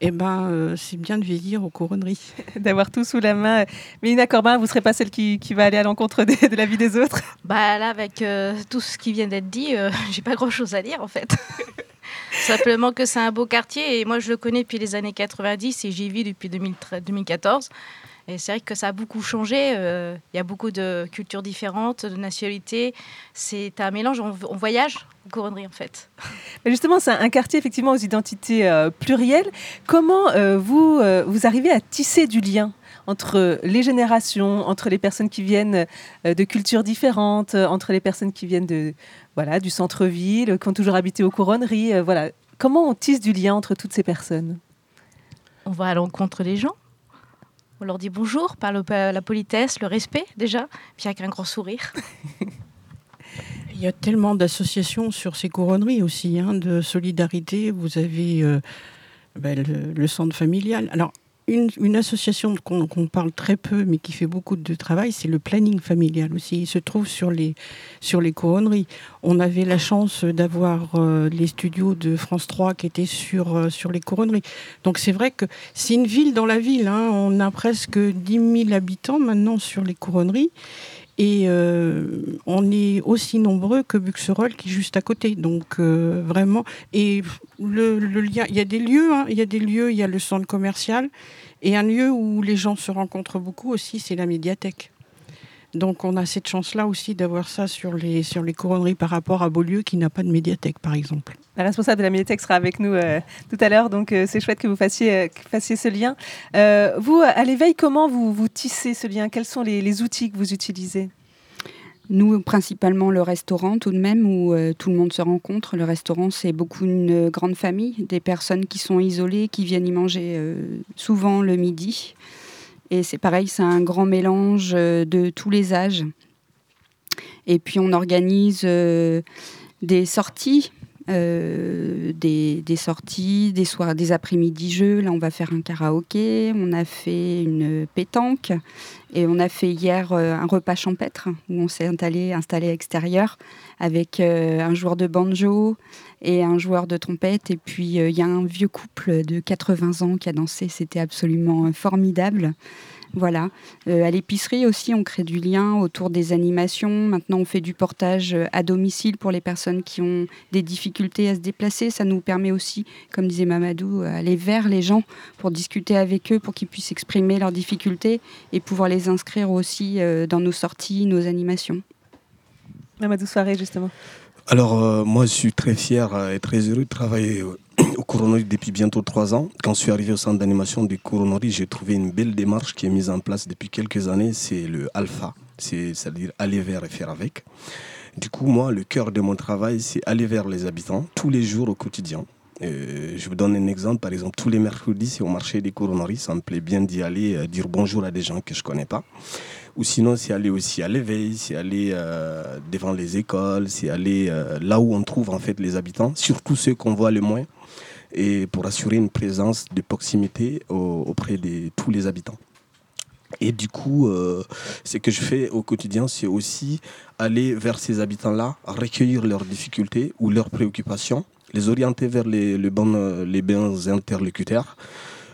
Eh ben, euh, c'est bien de vieillir aux couronneries. D'avoir tout sous la main. Mélina Corbin, vous ne serez pas celle qui, qui va aller à l'encontre des- de la vie des autres? Bah là, avec euh, tout ce qui vient d'être dit, euh, j'ai pas grand chose à dire en fait. Simplement que c'est un beau quartier et moi je le connais depuis les années 90 et j'y vis depuis 2013 2014. Et c'est vrai que ça a beaucoup changé. euh, Il y a beaucoup de cultures différentes, de nationalités. C'est un mélange. On, on voyage en couronnerie en fait. Mais Justement, c'est un quartier effectivement aux identités euh, plurielles. Comment euh, vous, vous arrivez à tisser du lien entre les générations, entre les personnes qui viennent de cultures différentes, entre les personnes qui viennent de, voilà, du centre-ville, qui ont toujours habité aux couronneries euh, voilà. Comment on tisse du lien entre toutes ces personnes? On va à l'encontre des gens. On leur dit bonjour par le- par la politesse, le respect déjà, puis avec un grand sourire. Il y a tellement d'associations sur ces couronneries aussi, hein, de solidarité. Vous avez euh, ben, le, le centre familial. Alors, une, association qu'on parle très peu, mais qui fait beaucoup de travail, c'est le planning familial aussi. Il se trouve sur les, sur les couronneries. On avait la chance d'avoir euh, les studios de France 3 qui étaient sur, euh, sur les couronneries. Donc c'est vrai que c'est une ville dans la ville. Hein. On a presque 10 000 habitants maintenant sur les couronneries. Et euh, on est aussi nombreux que Buxerolles qui est juste à côté. Donc euh, vraiment, et le, lien, il y a des lieux, hein. il y a des lieux, il y a le centre commercial et un lieu où les gens se rencontrent beaucoup aussi, c'est la médiathèque. Donc on a cette chance-là aussi d'avoir ça sur les, sur les couronneries par rapport à Beaulieu qui n'a pas de médiathèque par exemple. La responsable de la médiathèque sera avec nous euh, tout à l'heure, donc c'est chouette que vous fassiez, fassiez ce lien. vous, à l'éveil, comment vous, vous tissez ce lien? Quels sont les outils que vous utilisez? Nous, principalement le restaurant tout de même, où euh, tout le monde se rencontre. Le restaurant, c'est beaucoup une grande famille, des personnes qui sont isolées, qui viennent y manger euh, souvent le midi. Et c'est pareil, c'est un grand mélange euh, de tous les âges. Et puis on organise des sorties euh, des, sorties, des soirs, des après-midi jeux. Là, on va faire un karaoké. On a fait une pétanque et on a fait hier euh, un repas champêtre où on s'est installé, installé extérieur avec euh, un joueur de banjo et un joueur de trompette. Et puis il y a un vieux couple de 80 ans qui a dansé. C'était absolument formidable. Voilà. Euh, à l'épicerie aussi, on crée du lien autour des animations. Maintenant, on fait du portage euh, à domicile pour les personnes qui ont des difficultés à se déplacer. Ça nous permet aussi, comme disait Mamadou, euh, aller vers les gens pour discuter avec eux, pour qu'ils puissent exprimer leurs difficultés et pouvoir les inscrire aussi dans nos sorties, nos animations. Mamadou Soirée, justement. Alors, moi, je suis très fier et très heureux de travailler au Coronori depuis bientôt trois ans. Quand je suis arrivé au centre d'animation du Coronori, j'ai trouvé une belle démarche qui est mise en place depuis quelques années. C'est le Alpha, c'est-à-dire aller vers et faire avec. Du coup, moi, le cœur de mon travail, c'est aller vers les habitants tous les jours au quotidien. Euh, je vous donne un exemple. Par exemple, tous les mercredis, c'est au marché des Coronori. Ça me plaît bien d'y aller, euh, dire bonjour à des gens que je ne connais pas. Ou sinon, c'est aller aussi à l'éveil, c'est aller euh, devant les écoles, c'est aller là où on trouve en fait les habitants, surtout ceux qu'on voit le moins et pour assurer une présence de proximité auprès de tous les habitants. Et du coup, euh, ce que je fais au quotidien, c'est aussi aller vers ces habitants-là, recueillir leurs difficultés ou leurs préoccupations, les orienter vers les, bons interlocuteurs,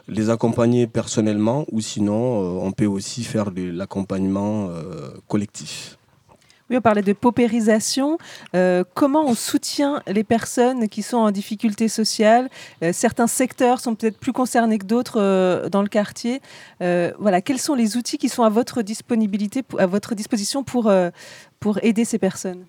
les accompagner personnellement ou sinon, euh, on peut aussi faire de l'accompagnement euh, collectif. Oui, on parlait de paupérisation. Euh, comment on soutient les personnes qui sont en difficulté sociale? Euh, Certains secteurs sont peut-être plus concernés que d'autres euh, dans le quartier. voilà, quels sont les outils qui sont à votre disponibilité, à votre disposition pour, pour aider ces personnes?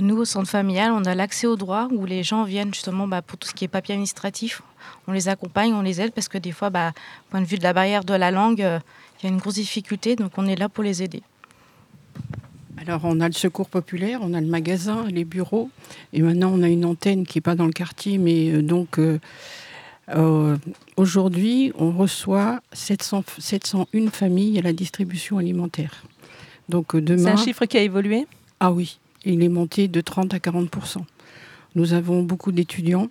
Nous, au centre familial, on a l'accès aux droits où les gens viennent justement bah, pour tout ce qui est papier administratif. On les accompagne, on les aide parce que des fois, bah, point de vue de la barrière de la langue, il y a une grosse difficulté, donc on est là pour les aider. Alors, on a le secours populaire, on a le magasin, les bureaux, et maintenant on a une antenne qui n'est pas dans le quartier, mais euh, donc euh, euh, aujourd'hui, on reçoit 700, 701 familles à la distribution alimentaire. Donc demain. C'est un chiffre qui a évolué? Ah oui, il est monté de 30 à 40% Nous avons beaucoup d'étudiants,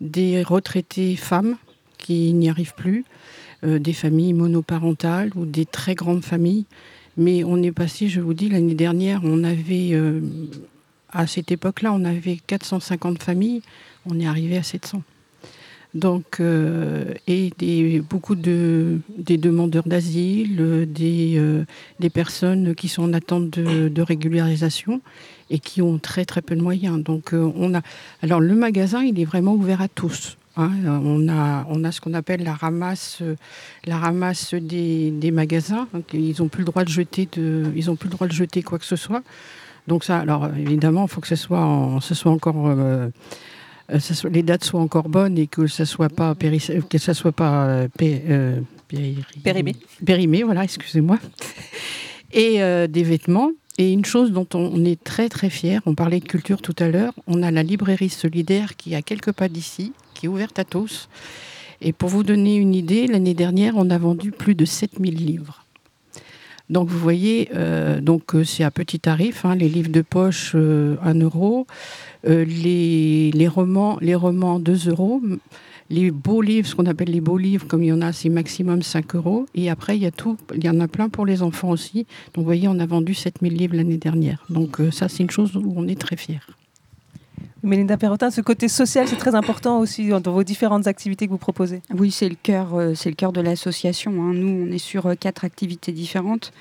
des retraités femmes qui n'y arrivent plus, des familles monoparentales ou des très grandes familles mais on est passé, je vous dis, l'année dernière, on avait, euh, à cette époque-là, on avait 450 familles, on est arrivé à 700. Donc, euh, et des, beaucoup de des demandeurs d'asile, des, euh, des personnes qui sont en attente de, de, régularisation et qui ont très très peu de moyens. Donc, on a. Alors, le magasin, il est vraiment ouvert à tous. Hein, on, a, on a ce qu'on appelle la ramasse, la ramasse des, magasins. ils n'ont plus le droit de jeter, de, ils ont plus le droit de jeter quoi que ce soit. Donc ça, alors évidemment, il faut que ce soit, ce soit encore, euh, euh, les dates soient encore bonnes et que ça soit pas que ça soit pas euh, périmé. Périmé, voilà, excusez-moi. Et des vêtements. Et une chose dont on est très très fier, on parlait de culture tout à l'heure, on a la librairie solidaire qui est à quelques pas d'ici, qui est ouverte à tous. Et pour vous donner une idée, l'année dernière, on a vendu plus de 7000 livres. Donc vous voyez, euh, donc euh, c'est à petit tarif, hein, les livres de poche 1 euh, euro, les, romans, les romans 2 euros, Les beaux livres, ce qu'on appelle les beaux livres, comme il y en a, c'est maximum 5 euros. Et après, il y a tout, il y en a plein pour les enfants aussi. Donc, vous voyez, on a vendu 7000 livres l'année dernière. Donc, ça, c'est une chose où on est très fiers. Mélinda Perrotin, ce côté social, c'est très important aussi dans vos différentes activités que vous proposez. Oui, c'est le cœur, euh, c'est le cœur de l'association. hein. Nous, on est sur euh, quatre activités différentes.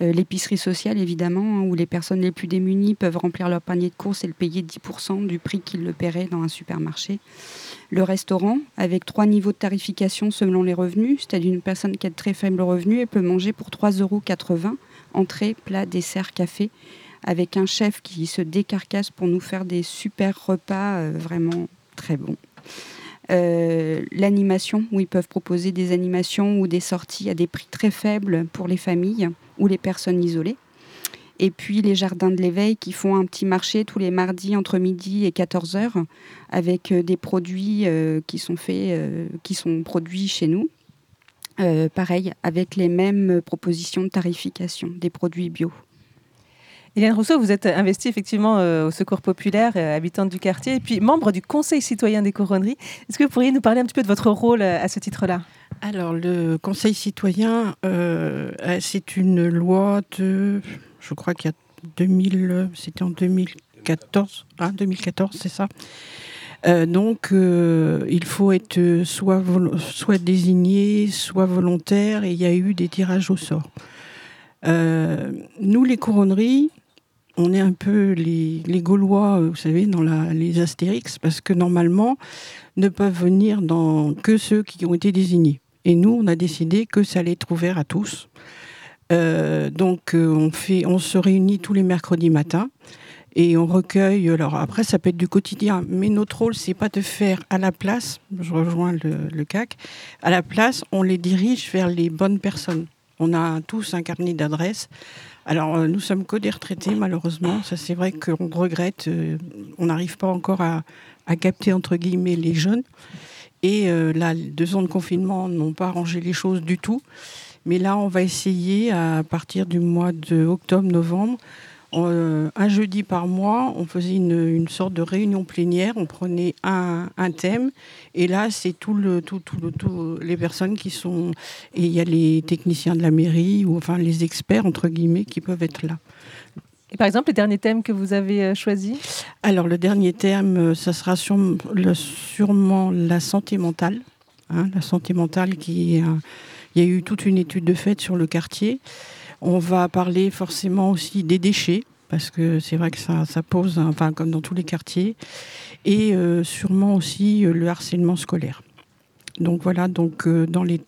Euh, L'épicerie sociale, évidemment, hein, où les personnes les plus démunies peuvent remplir leur panier de courses et le payer 10% du prix qu'ils le paieraient dans un supermarché. Le restaurant, avec trois niveaux de tarification selon les revenus, c'est-à-dire une personne qui a de très faibles revenus, elle peut manger pour 3,80 euros, entrée, plat, dessert, café, avec un chef qui se décarcasse pour nous faire des super repas euh, vraiment très bons. Euh, L'animation, où ils peuvent proposer des animations ou des sorties à des prix très faibles pour les familles ou les personnes isolées. Et puis les jardins de l'éveil qui font un petit marché tous les mardis entre midi et 14 heures avec euh, des produits qui sont faits, qui sont produits chez nous. Pareil, avec les mêmes propositions de tarification, des produits bio. Hélène Rousseau, vous êtes investie effectivement euh, au Secours Populaire, euh, habitante du quartier, et puis membre du Conseil citoyen des couronneries. Est-ce que vous pourriez nous parler un petit peu de votre rôle euh, à ce titre-là? Alors, le Conseil citoyen, c'est une loi de, je crois qu'il y a 2000, euh, c'était en 2014, hein, 2014, c'est ça? Donc, il faut être soit, désigné, soit volontaire, et il y a eu des tirages au sort. Nous, les couronneries, on est un peu les, Gaulois, euh, vous savez, dans les Astérix, parce que normalement, ne peuvent venir que ceux qui ont été désignés. Et nous, on a décidé que ça allait être ouvert à tous. Euh, donc, euh, on, se réunit tous les mercredis matins et on recueille. Alors, après, ça peut être du quotidien, mais notre rôle, c'est pas de faire à la place, je rejoins le CAC, à la place, on les dirige vers les bonnes personnes. On a tous un carnet d'adresses. Alors, euh, nous sommes que des retraités, malheureusement. Ça, c'est vrai qu'on regrette. euh, on n'arrive pas encore à, à capter, entre guillemets, les jeunes. Et euh, là, deux ans de confinement n'ont pas arrangé les choses du tout. Mais là, on va essayer, à partir du mois de octobre-novembre, euh, un jeudi par mois, on faisait une, une sorte de réunion plénière. On prenait un, un thème. Et là, c'est tout le, tout, tout, le- tout les personnes qui sont. Et il y a les techniciens de la mairie, ou enfin les experts, entre guillemets, qui peuvent être là. Et par exemple, les derniers thèmes que vous avez euh, choisis? Alors, le dernier terme, euh, ça sera sur- le- sûrement la santé mentale. hein, la santé mentale qui. euh, il y a eu toute une étude de fait sur le quartier. On va parler forcément aussi des déchets, parce que c'est vrai que ça, pose, enfin, comme dans tous les quartiers, et euh, sûrement aussi euh, le harcèlement scolaire. Donc voilà, donc euh, dans les.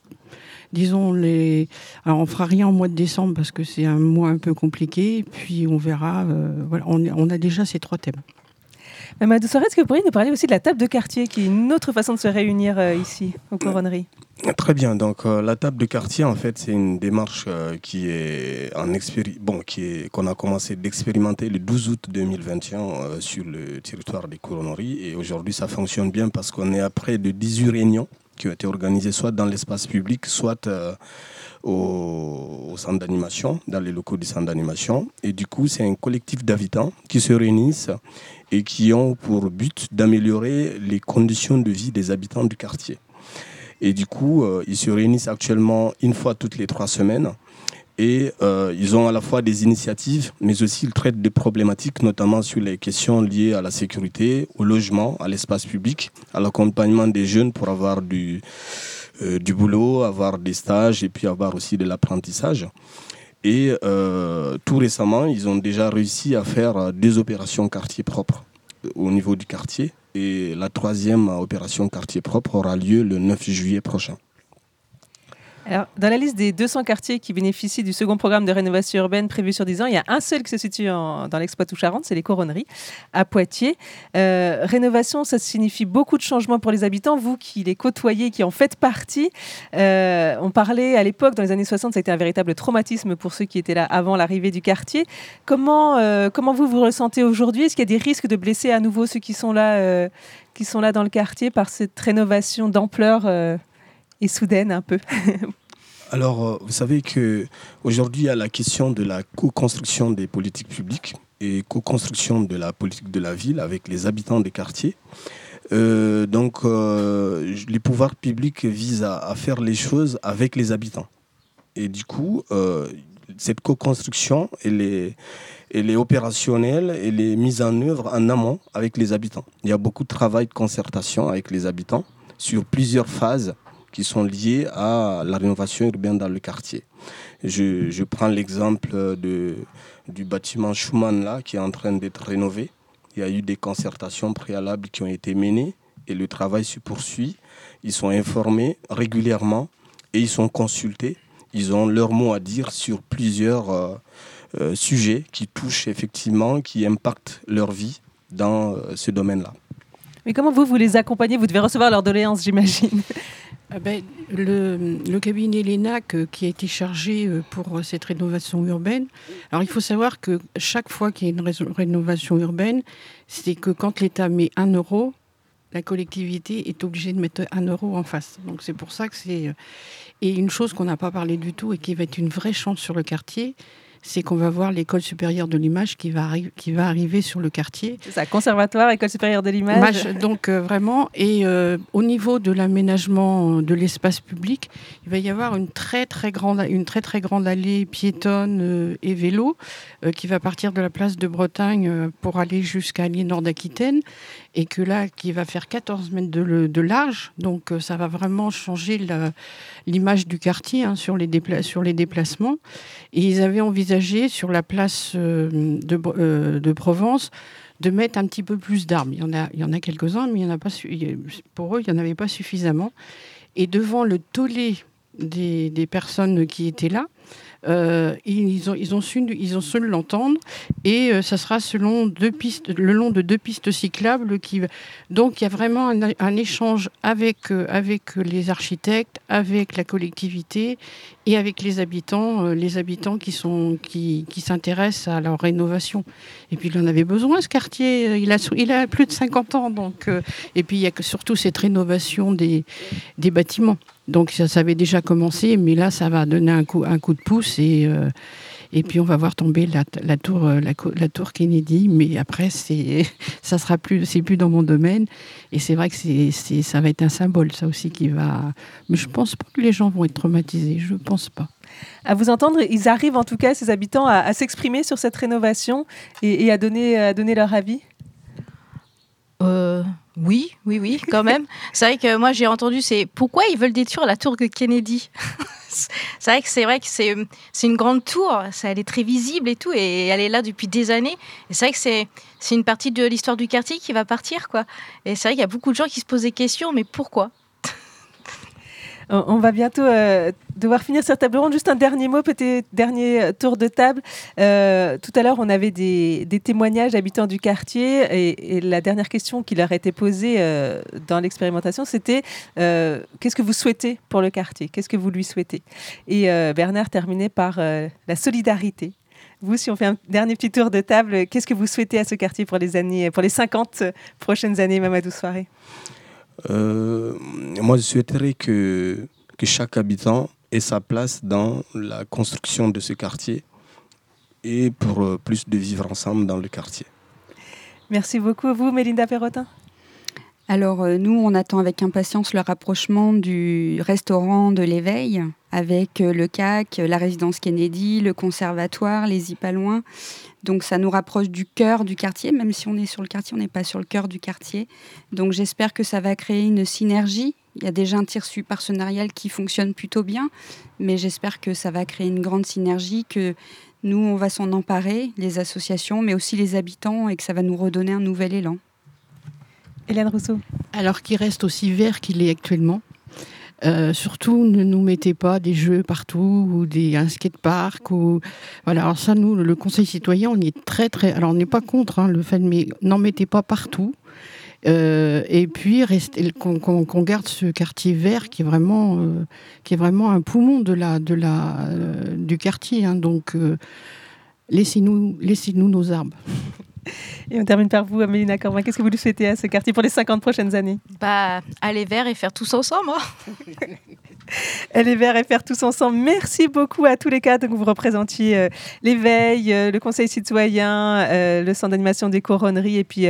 Disons les. Alors on fera rien en mois de décembre parce que c'est un mois un peu compliqué. Puis on verra. voilà, on a déjà ces trois thèmes. Mamadou Soare, est-ce que vous pourriez nous parler aussi de la table de quartier, qui est une autre façon de se réunir euh, ici, aux couronneries Très bien. Donc euh, la table de quartier, en fait, c'est une démarche euh, qui est en bon, qui est qu'on a commencé d'expérimenter le 12 août 2021 euh, sur le territoire des couronneries. Et aujourd'hui, ça fonctionne bien parce qu'on est à près de 18 réunions qui ont été organisées soit dans l'espace public, soit euh, au, au centre d'animation, dans les locaux du centre d'animation. Et du coup, c'est un collectif d'habitants qui se réunissent et qui ont pour but d'améliorer les conditions de vie des habitants du quartier. Et du coup, euh, ils se réunissent actuellement une fois toutes les trois semaines. Et euh, ils ont à la fois des initiatives, mais aussi ils traitent des problématiques, notamment sur les questions liées à la sécurité, au logement, à l'espace public, à l'accompagnement des jeunes pour avoir du, euh, du boulot, avoir des stages et puis avoir aussi de l'apprentissage. Et euh, tout récemment, ils ont déjà réussi à faire euh, deux opérations quartier propre euh, au niveau du quartier. Et la troisième opération quartier propre aura lieu le 9 juillet prochain. Alors, dans la liste des 200 quartiers qui bénéficient du second programme de rénovation urbaine prévu sur 10 ans, il y a un seul qui se situe en- dans l'exploit Charente, c'est les Couronneries, à Poitiers. Euh, rénovation, ça signifie beaucoup de changements pour les habitants. Vous qui les côtoyez, qui en faites partie, euh, on parlait à l'époque, dans les années 60, ça a été un véritable traumatisme pour ceux qui étaient là avant l'arrivée du quartier. Comment, euh, comment vous vous ressentez aujourd'hui? Est-ce qu'il y a des risques de blesser à nouveau ceux qui sont là, euh, qui sont là dans le quartier par cette rénovation d'ampleur euh, et soudaine un peu Alors, euh, vous savez que aujourd'hui, il y a la question de la co-construction des politiques publiques et co-construction de la politique de la ville avec les habitants des quartiers. Euh, donc, euh, les pouvoirs publics visent à, faire les choses avec les habitants. Et du coup, cette co-construction, elle est, elle est opérationnelle, elle est mise en œuvre en amont avec les habitants. Il y a beaucoup de travail de concertation avec les habitants sur plusieurs phases qui sont liées à la rénovation urbaine dans le quartier. Je, je prends l'exemple du bâtiment Schumann là, qui est en train d'être rénové. Il y a eu des concertations préalables qui ont été menées et le travail se poursuit. Ils sont informés régulièrement et ils sont consultés. Ils ont leur mot à dire sur plusieurs euh, euh, sujets qui touchent effectivement, qui impactent leur vie dans euh, ce domaine-là. Mais comment vous, vous les accompagnez? Vous devez recevoir leurs doléances, j'imagine. Ah ben, le, le, cabinet LENAC qui a été chargé pour cette rénovation urbaine, alors il faut savoir que chaque fois qu'il y a une rénovation urbaine, c'est que quand l'État met un euro, la collectivité est obligée de mettre un euro en face. Donc c'est pour ça que c'est... Et une chose qu'on n'a pas parlé du tout et qui va être une vraie chance sur le quartier, c'est qu'on va voir l'école supérieure de l'image qui va, qui va arriver sur le quartier. C'est ça, conservatoire, école supérieure de l'image. Donc euh, vraiment, et euh, au niveau de l'aménagement de l'espace public, il va y avoir une très très grande, une très très grande allée piétonne euh, et vélo qui va partir de la place de Bretagne pour aller jusqu'à l'île Nord d'Aquitaine et que là, qui va faire 14 mètres de, large. Donc ça va vraiment changer l'image du quartier hein, sur, les déplacements. Et ils avaient envisagé sur la place euh, euh, de, Provence de mettre un petit peu plus d'arbres. Il y en a, a quelques-uns, mais il y en a pas pour eux, il n'y en avait pas suffisamment. Et devant le tollé des personnes qui étaient là, euh, ils, ont, ils, ont su, ils ont su l'entendre et euh, ça sera selon deux pistes, le long de deux pistes cyclables. Qui, donc il y a vraiment un, échange avec, euh, avec les architectes, avec la collectivité et avec les habitants, les habitants qui, sont, qui, qui s'intéressent à leur rénovation. Et puis il en avait besoin ce quartier, il a, il a plus de 50 ans. Donc, et puis il y a surtout cette rénovation des, des bâtiments. Donc ça, ça, avait déjà commencé, mais là, ça va donner un coup, un coup de pouce et, euh, et puis on va voir tomber la, la tour, euh, la, la, tour Kennedy. Mais après, c'est, ça sera plus, c'est plus dans mon domaine. Et c'est vrai que c'est, c'est, ça va être un symbole, ça aussi, qui va. Mais je pense pas que les gens vont être traumatisés. Je pense pas. À vous entendre, ils arrivent en tout cas, ces habitants, à, s'exprimer sur cette rénovation et, et, à, donner, à donner leur avis? Euh, oui, oui, oui, quand même. c'est vrai que moi j'ai entendu c'est pourquoi ils veulent détruire la tour de Kennedy? c'est vrai que c'est vrai que c'est une grande tour, ça elle est très visible et tout et elle est là depuis des années. Et c'est vrai que c'est c'est une partie de l'histoire du quartier qui va partir quoi. Et c'est vrai qu'il y a beaucoup de gens qui se posent des questions mais pourquoi? On va bientôt euh, devoir finir cette table ronde. Juste un dernier mot, peut-être dernier euh, tour de table. Euh, tout à l'heure, on avait des, témoignages d'habitants du quartier et, la dernière question qui leur a été posée dans l'expérimentation, c'était qu'est-ce que vous souhaitez pour le quartier? Qu'est-ce que vous lui souhaitez? Et Bernard terminait par la solidarité. Vous, si on fait un dernier petit tour de table, qu'est-ce que vous souhaitez à ce quartier pour les années, pour les 50 prochaines années, Mamadou Soirée euh, moi, je souhaiterais que, que chaque habitant ait sa place dans la construction de ce quartier et pour euh, plus de vivre ensemble dans le quartier. Merci beaucoup. Vous, Mélinda Perrotin? Alors euh, nous, on attend avec impatience le rapprochement du restaurant de l'éveil avec le CAC, la résidence Kennedy, le conservatoire, les loin donc ça nous rapproche du cœur du quartier, même si on est sur le quartier, on n'est pas sur le cœur du quartier. Donc j'espère que ça va créer une synergie. Il y a déjà un tissu partenarial qui fonctionne plutôt bien, mais j'espère que ça va créer une grande synergie, que nous, on va s'en emparer, les associations, mais aussi les habitants, et que ça va nous redonner un nouvel élan. Hélène Rousseau. Alors qu'il reste aussi vert qu'il est actuellement. Euh, surtout, ne nous mettez pas des jeux partout ou des un skatepark ou voilà. Alors ça, nous, le Conseil citoyen, on est très très. Alors on n'est pas contre hein, le fait, mais n'en mettez pas partout. Euh, et puis qu'on garde ce quartier vert qui est vraiment euh, qui est vraiment un poumon de la de la du quartier. Hein. donc laissez-nous laissez-nous nos arbres. Et on termine par vous, Amélina Corbin. Qu'est-ce que vous lui souhaitez à ce quartier pour les 50 prochaines années Bah, aller vers et faire tous ensemble. Hein. Elle est vert et faire tous ensemble. Merci beaucoup à tous les quatre que vous représentiez euh, l'éveil, euh, le conseil citoyen, euh, le centre d'animation des couronneries et puis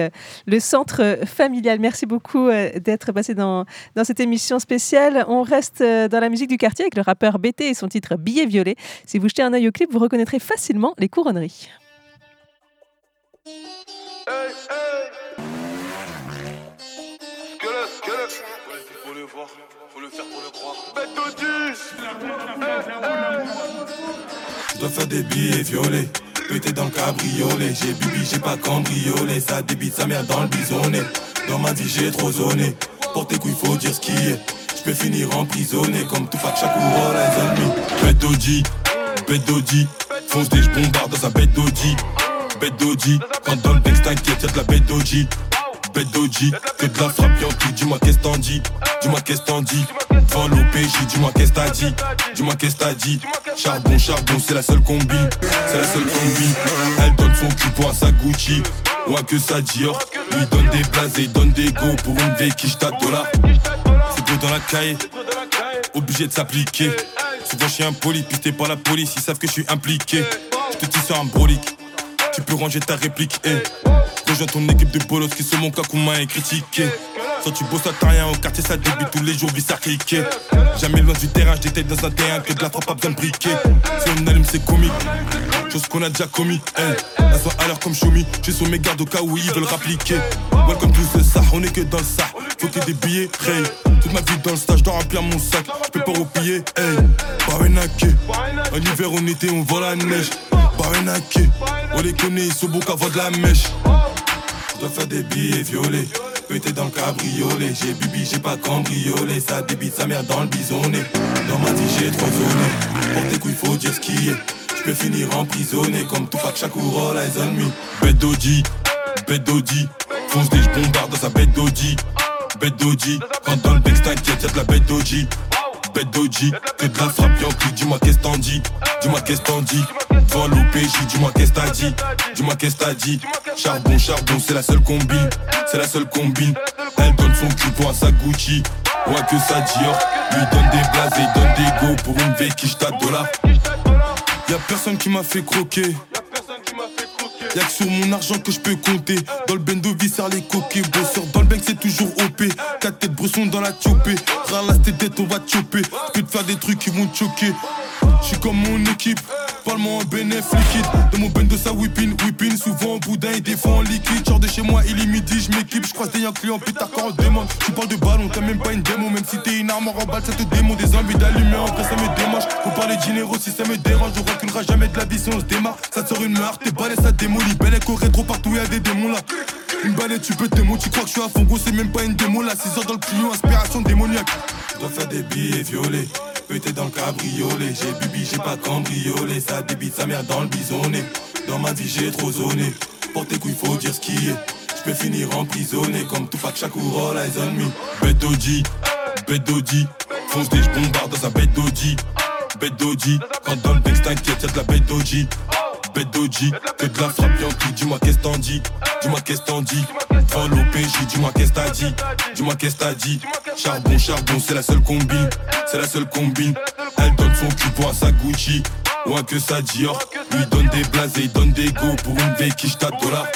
le centre familial. Merci beaucoup d'être passé dans, dans cette émission spéciale. On reste dans la musique du quartier avec le rappeur BT et son titre Billet violet. Si vous jetez un œil au clip, vous reconnaîtrez facilement les couronneries. Hey, hey Faut le voir, faut le faire pour le croire. Bête dois faire des billets violets. Pété dans le cabriolet, j'ai bubi, j'ai pas cambriolé. Ça débite sa mère dans le bisonnet. Dans ma vie, j'ai trop zoné. Pour tes couilles, faut dire ce qui est. J'peux finir emprisonné comme tout chaque courant, les ennemis. Bête au bête Fonce des bombarde dans sa bête au Bedoji, quand dans le texte t'inquiète, y'a de la Bedoji. Bedoji, que de la frappe yankee, dis-moi qu'est-ce t'en dis, dis-moi qu'est-ce t'en dis. Devant l'OPJ, dis-moi qu'est-ce t'as dit, dis-moi qu'est-ce t'as dit. Charbon, charbon, c'est la seule combi, c'est la seule combi. Elle donne son cul pour un sac Gucci, ouais que ça Dior. Oh. Lui donne des blazes et donne des go pour une V qui j't'a dollars. C'est trop dans la caille, obligé de s'appliquer. Souvent je suis puis pisté par la police, ils savent que je suis impliqué. Je te dis sur un brolique tu peux ranger ta réplique, eh. Rejoins ton équipe de bolos qui sont mon Kakuma et critiqué. Quand tu bosses, t'as rien au quartier, ça débute tous les jours, vis à. Jamais loin du terrain, j'étais dans un terrain que de la frappe, pas besoin de. Si on allume, c'est comique. Chose qu'on a déjà commis, hey. Elle soit à l'heure comme Shomi. J'ai sur mes gardes au cas où ils veulent rappliquer. Welcome to the ça, on est que dans sac. Faut ait des billets, hey. Toute ma vie dans le stage, je dois remplir mon sac. Je peux pas roupiller, hey. En hiver, en été, on voit la neige. Barenake. On les connaît, ils sont beaux qu'avant de la mèche. Je dois faire des billets violets. Pété dans le cabriolet, j'ai bibi, j'ai pas cambriolé. Ça débite sa mère dans le bisonnet. Dans ma vie, j'ai trop zoné. Pour tes couilles, faut dire ce qui est. Je peux finir emprisonné comme tout chaque Shakur, les ennemis. Bête d'Audi, bête d'Audi. Fonce des bombarde dans sa bête d'Audi. Bête d'Audi, quand dans le bec, t'inquiète, y'a de la bête d'Audi. D'Audi, que de la frappe, Yankee, dis-moi qu'est-ce t'en dis. Dis-moi qu'est-ce t'en dis. Devant l'OPJ, dis-moi qu'est-ce t'as dit. Dis-moi qu'est-ce t'as dit. Charbon, charbon, c'est la seule combine. C'est la seule combine. Elle donne son cul pour un sac Gucci. Ouais, que ça Dior. Lui donne des blazes et donne des go pour une veille qui de dollars. Y'a personne qui m'a fait croquer. Y'a que sur mon argent que je peux compter. Dans le bendo, vissar les coquets. Bosseur dans le bank, c'est toujours OP. Quatre têtes brosson dans la chopée. Ralasse tes dettes, on va te choper. peux te faire des trucs qui vont te choquer. J'suis comme mon équipe. Parle-moi en bénéf liquide. Dans mon bendo, ça whipping, whipping. Souvent en boudin, il défend en liquide. Genre de chez moi, il est midi, j'm'équipe. J'croise des clients, putain, quand on. Tu parles de ballon, t'as même pas une démo. Même si t'es une arme en balle, ça te démon. Des envies d'allumer, en vrai, ça me démange. Faut parler généraux si ça me dérange. Je reculera jamais de la vie si on se démarre. Ça te sort une meurtre, t'es balais, ça démolit. Belle écho rétro partout, y'a des démons là. Une balai, tu peux démo, tu crois que je suis à fond, gros, c'est même pas une démo là. 6 heures dans le client, inspiration démoniaque. Je dois faire des billets violets. Pété dans le cabriolet, j'ai bibi, j'ai pas cambriolé. Ça débite sa mère dans le bisonnet. Dans ma vie, j'ai trop zoné. Pour tes couilles, faut dire ce qui est. Je peux finir emprisonné comme tout chaque Shakur, les ennemis. Bête d'Audi, bête d'Audi. Fonce des bombarde dans sa bête d'Audi. Bête d'Audi, quand dans le t'inquiète, y'a de la bête. D'Audi, que de la frappe Yankee, dis-moi qu'est-ce t'en dis. Dis-moi qu'est-ce t'en dis. Devant l'OPJ, dis-moi qu'est-ce t'as dit. Dis-moi qu'est-ce t'as dit. Charbon, charbon, c'est la seule combine. C'est la seule combine. Elle donne son cul pour sac Gucci. Ouais, que ça Dior. Lui donne des blazes et donne des go pour une veille qui de dollars.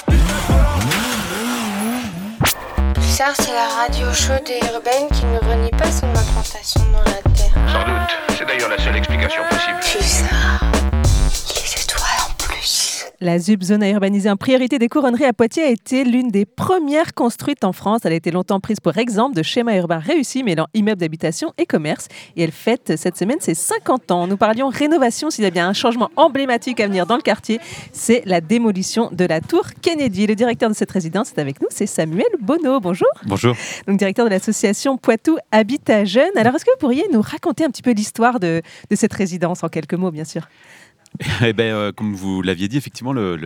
Pulsar, c'est la radio chaude et urbaine qui ne renie pas son implantation dans la Terre. Sans doute. C'est d'ailleurs la seule explication possible. Pulsar. La ZUB, zone à urbaniser en priorité des couronneries à Poitiers, a été l'une des premières construites en France. Elle a été longtemps prise pour exemple de schéma urbain réussi mêlant immeubles d'habitation et commerce. Et elle fête cette semaine ses 50 ans. Nous parlions rénovation. S'il y a bien un changement emblématique à venir dans le quartier, c'est la démolition de la tour Kennedy. Le directeur de cette résidence est avec nous, c'est Samuel Bonneau. Bonjour. Bonjour. Donc directeur de l'association Poitou Habitat Jeune. Alors est-ce que vous pourriez nous raconter un petit peu l'histoire de, de cette résidence en quelques mots, bien sûr? eh ben, euh, comme vous l'aviez dit, effectivement, le,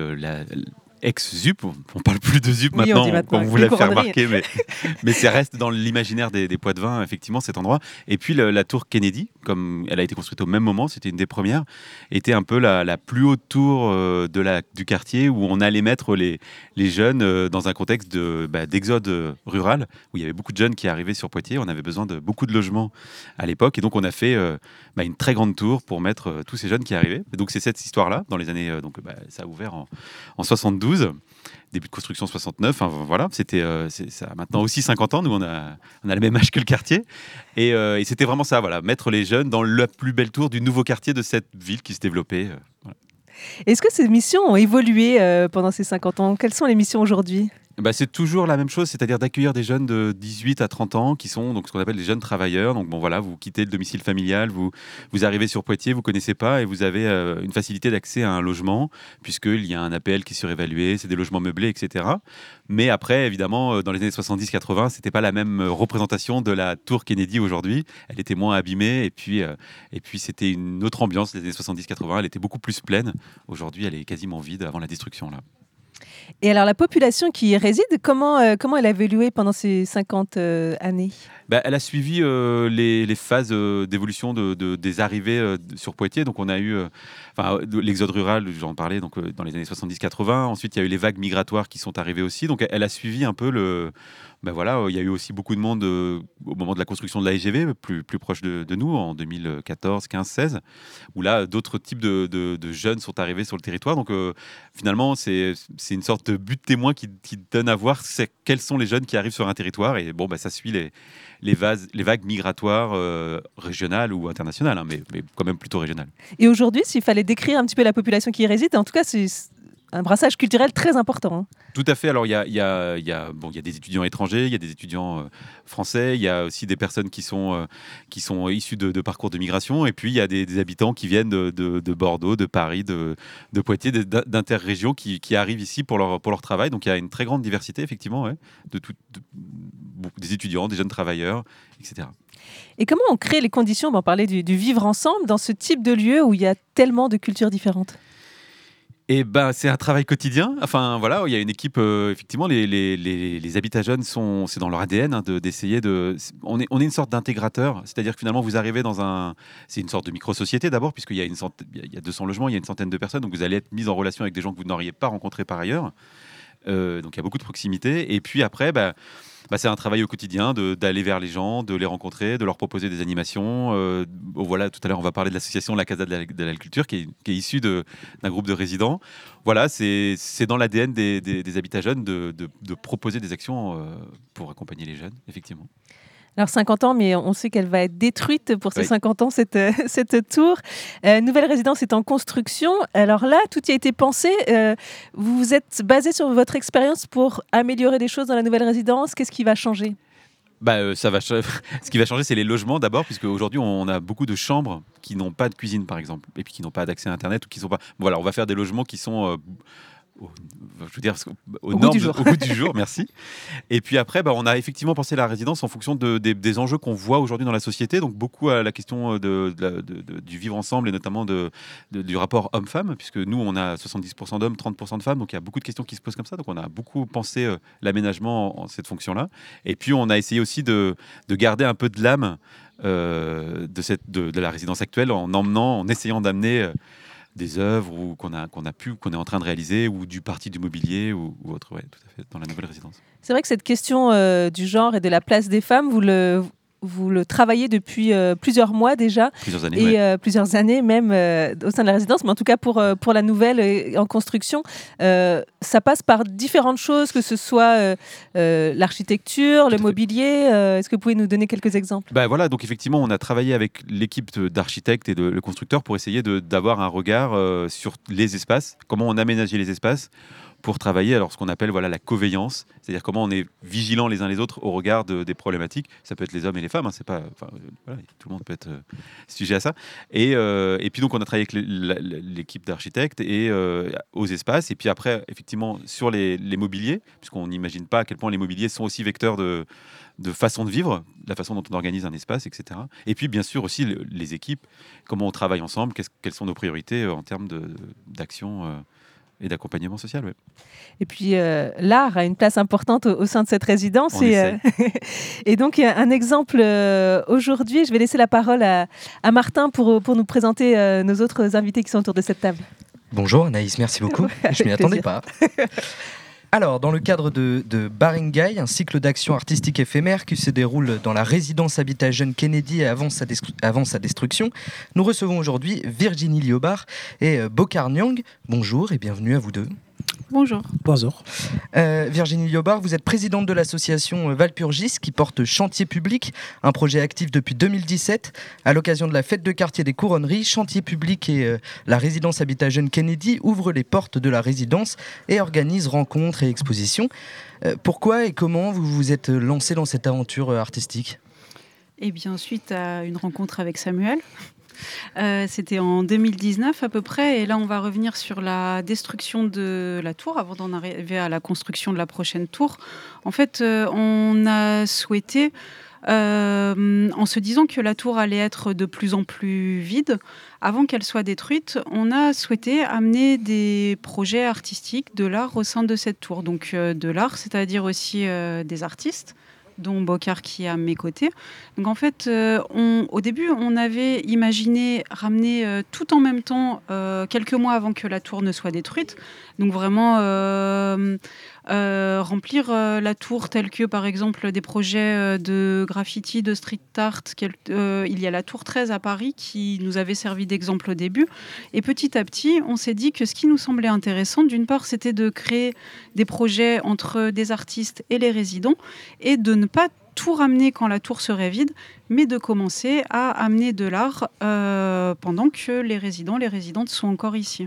ex-ZUP. On parle plus de ZUP Oui, maintenant, on, maintenant, on vous l'a fait remarquer, mais, mais ça reste dans l'imaginaire des, des poids de vin, effectivement, cet endroit. Et puis le- la tour Kennedy, comme elle a été construite au même moment, c'était une des premières, était un peu la, la plus haute tour euh, de la, du quartier où on allait mettre les, les jeunes euh, dans un contexte de, bah, d'exode rural, où il y avait beaucoup de jeunes qui arrivaient sur Poitiers. On avait besoin de beaucoup de logements à l'époque. Et donc, on a fait euh, bah, une très grande tour pour mettre euh, tous ces jeunes qui arrivaient. Et donc, c'est cette histoire-là, dans les années. euh, donc, bah, ça a ouvert en, en 72. Début de construction 69, enfin, voilà, c'était euh, ça a maintenant aussi 50 ans. Nous, on a, on a le même âge que le quartier, et, c'était vraiment ça, voilà, mettre les jeunes dans la plus belle tour du nouveau quartier de cette ville qui se développait. Est-ce que ces missions ont évolué pendant ces 50 ans? Quelles sont les missions aujourd'hui? Bah, c'est toujours la même chose, c'est-à-dire d'accueillir des jeunes de 18 à 30 ans qui sont donc ce qu'on appelle des jeunes travailleurs. Donc bon voilà, vous quittez le domicile familial, vous vous arrivez sur Poitiers, vous connaissez pas et vous avez euh, une facilité d'accès à un logement puisqu'il y a un APL qui est surévalué, c'est des logements meublés, etc. Mais après, évidemment, euh, dans les années 70-80, c'était pas la même euh, représentation de la tour Kennedy aujourd'hui. Elle était moins abîmée et puis et puis c'était une autre ambiance les années 70-80. Elle était beaucoup plus pleine. Aujourd'hui, elle est quasiment vide avant la destruction là. Et alors la population qui y réside, comment, euh, comment elle a évolué pendant ces 50 euh, années? Bah, elle a suivi euh, les, phases d'évolution de, de- des arrivées sur Poitiers. Donc, on a eu l'exode rural, j'en parlais, donc, dans les années 70-80. Ensuite, il y a eu les vagues migratoires qui sont arrivées aussi. Donc, elle a suivi un peu le. ben voilà, il y a eu aussi beaucoup de monde au moment de la construction de l'AGV, plus, plus proche de, nous, en 2014, 15, 16, où là, d'autres types de, de- jeunes sont arrivés sur le territoire. Donc, finalement, c'est une sorte de but témoin qui, donne à voir quels sont les jeunes qui arrivent sur un territoire. Et bon, bah, ça suit les, les, vagues migratoires euh, régionales ou internationales, hein, mais, mais quand même plutôt régionales. Et aujourd'hui, s'il fallait décrire un petit peu la population qui y réside, en tout cas, un brassage culturel très important. hein. Tout à fait. Alors, il y a, y, a, y, a, bon, y a des étudiants étrangers, il y a des étudiants euh, français, il y a aussi des personnes qui sont, euh, qui sont issues de, de parcours de migration, et puis il y a des, des habitants qui viennent de, de- de Bordeaux, de Paris, de, de Poitiers, d'interrégions qui, qui arrivent ici pour leur, pour leur travail. Donc, il y a une très grande diversité, effectivement, ouais, de tout, des étudiants, des jeunes travailleurs, etc. Et comment on crée les conditions, on parlait du, du vivre ensemble, dans ce type de lieu où il y a tellement de cultures différentes? Et ben, c'est un travail quotidien. Enfin, voilà, il y a une équipe. euh, effectivement, les, les, les, habitats jeunes sont, c'est dans leur ADN hein, de- d'essayer de. On est, on est une sorte d'intégrateur, c'est-à-dire que finalement, vous arrivez dans un. C'est une sorte de micro-société d'abord, puisqu'il y a une il y a- il y a 200 logements, il y a une centaine de personnes, donc vous allez être mis en relation avec des gens que vous n'auriez pas rencontrés par ailleurs. Euh, donc il y a beaucoup de proximité. Et puis après, bah, bah, c'est un travail au quotidien d'aller vers les gens, de les rencontrer, de leur proposer des animations. Euh, bon, voilà, tout à l'heure, on va parler de l'association La Casa de la, Culture, qui est, issue d'un groupe de résidents. Voilà, c'est dans l'ADN des, des, habitats jeunes de, de- de proposer des actions euh, pour accompagner les jeunes, effectivement. Alors 50 ans, mais on sait qu'elle va être détruite pour ces Oui. 50 ans, cette, euh, cette tour. Euh, nouvelle résidence est en construction. Alors là, tout y a été pensé. Euh, vous vous êtes basé sur votre expérience pour améliorer des choses dans la nouvelle résidence. Qu'est-ce qui va changer? Bah, euh, ça va Ce qui va changer, c'est les logements d'abord, puisque aujourd'hui on a beaucoup de chambres qui n'ont pas de cuisine, par exemple, et puis qui n'ont pas d'accès à Internet ou qui sont pas. Voilà, on va faire des logements qui sont. Euh, au- je veux dire, aux Au goût normes du jour. au goût du jour, merci. Et puis après, bah, on a effectivement pensé la résidence en fonction de- des, des enjeux qu'on voit aujourd'hui dans la société, donc beaucoup à la question de, de la- de- de- du vivre ensemble et notamment de, du rapport homme-femme, puisque nous, on a 70% d'hommes, 30% de femmes, donc il y a beaucoup de questions qui se posent comme ça, donc on a beaucoup pensé euh, l'aménagement en, en cette fonction-là. Et puis on a essayé aussi de, de garder un peu de l'âme euh, de, cette, de, de la résidence actuelle en emmenant, en essayant d'amener euh, des œuvres ou qu'on a, qu'on a pu, qu'on est en train de réaliser, ou du parti du mobilier ou, autre, ouais, tout à fait, dans la nouvelle résidence. C'est vrai que cette question euh, du genre et de la place des femmes, vous le, vous le travaillez depuis euh, plusieurs mois déjà. Plusieurs années, Et ouais. euh, plusieurs années même euh, au sein de la résidence. Mais en tout cas, pour, pour la nouvelle en construction, ça passe par différentes choses, que ce soit l'architecture, le mobilier. Est-ce que vous pouvez nous donner quelques exemples? Bah voilà, donc effectivement, on a travaillé avec l'équipe d'architectes et de le constructeur pour essayer d'avoir un regard sur les espaces, comment on aménageait les espaces pour travailler alors ce qu'on appelle voilà la coveillance, c'est-à-dire comment on est vigilant les uns les autres au regard de- des problématiques. Ça peut être les hommes et les femmes, hein, c'est pas, enfin, tout le monde peut être euh, sujet à ça. Et, euh, et puis donc on a travaillé avec l'équipe d'architectes et euh, aux espaces, et puis après effectivement sur les, les mobiliers, puisqu'on n'imagine pas à quel point les mobiliers sont aussi vecteurs de de façon de vivre, la façon dont on organise un espace, etc. Et puis, bien sûr, aussi le- les équipes, comment on travaille ensemble, quelles sont nos priorités en termes d'action et d'accompagnement social. Ouais. Et puis euh, l'art a une place importante au, au sein de cette résidence. On Et, euh, et donc un exemple euh, aujourd'hui, je vais laisser la parole à, à Martin pour, pour nous présenter euh, nos autres invités qui sont autour de cette table. Bonjour Anaïs, merci beaucoup. Avec Je m'y attendais pas. Alors, dans le cadre de, de un cycle d'action artistique éphémère qui se déroule dans la résidence Habitat Jeune Kennedy avant sa, avant sa destruction, nous recevons aujourd'hui Virginie Liobar et euh, Bokar Nyang. Bonjour et bienvenue à vous deux. Bonjour. Bonjour. Virginie Liobar, vous êtes présidente de l'association euh, Valpurgis qui porte Chantier Public, un projet actif depuis 2017. À l'occasion de la fête de quartier des Couronneries, Chantier Public et euh, la résidence Habitat Jeune Kennedy ouvrent les portes de la résidence et organisent rencontres et expositions. Euh, pourquoi et comment vous vous êtes lancé dans cette aventure euh, artistique? Eh bien, suite à une rencontre avec Samuel, euh, c'était en 2019 à peu près, et là on va revenir sur la destruction de la tour avant d'en arriver à la construction de la prochaine tour. En fait, euh, on a souhaité, euh, en se disant que la tour allait être de plus en plus vide, avant qu'elle soit détruite, on a souhaité amener des projets artistiques, de l'art au sein de cette tour. Donc de l'art, c'est-à-dire aussi des artistes dont Bocard qui est à mes côtés. Donc en fait, euh, on- au début, on avait imaginé ramener euh, tout en même temps, euh, quelques mois avant que la tour ne soit détruite. Donc vraiment euh, remplir euh, la tour telle que par exemple des projets euh, de graffiti, de street art. il y a la tour 13 à Paris qui nous avait servi d'exemple au début. Et petit à petit, on s'est dit que ce qui nous semblait intéressant, d'une part, c'était de créer des projets entre des artistes et les résidents et de ne pas tout ramener quand la tour serait vide, mais de commencer à amener de l'art euh, pendant que les résidents, les résidentes sont encore ici.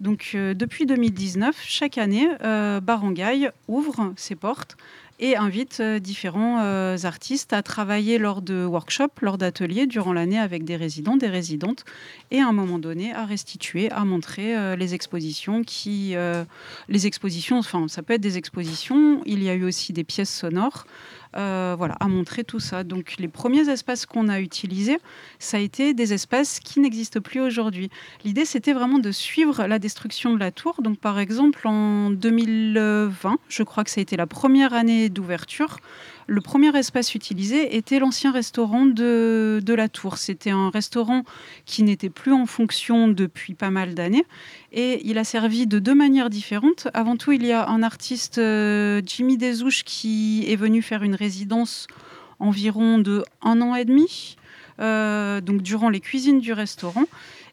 Donc euh, depuis 2019, chaque année, euh, Barangay ouvre ses portes et invite différents artistes à travailler lors de workshops, lors d'ateliers durant l'année avec des résidents, des résidentes, et à un moment donné à restituer, à montrer les expositions qui, les expositions, enfin ça peut être des expositions. Il y a eu aussi des pièces sonores. voilà, à montrer tout ça. Donc les premiers espaces qu'on a utilisés, ça a été des espaces qui n'existent plus aujourd'hui. L'idée, c'était vraiment de suivre la destruction de la tour. Donc par exemple, en 2020, je crois que ça a été la première année d'ouverture, le premier espace utilisé était l'ancien restaurant de, de la tour. C'était un restaurant qui n'était plus en fonction depuis pas mal d'années et il a servi de deux manières différentes. Avant tout, il y a un artiste, euh, Jimmy Desouches, qui est venu faire une résidence environ de un an et demi, euh, donc durant les cuisines du restaurant.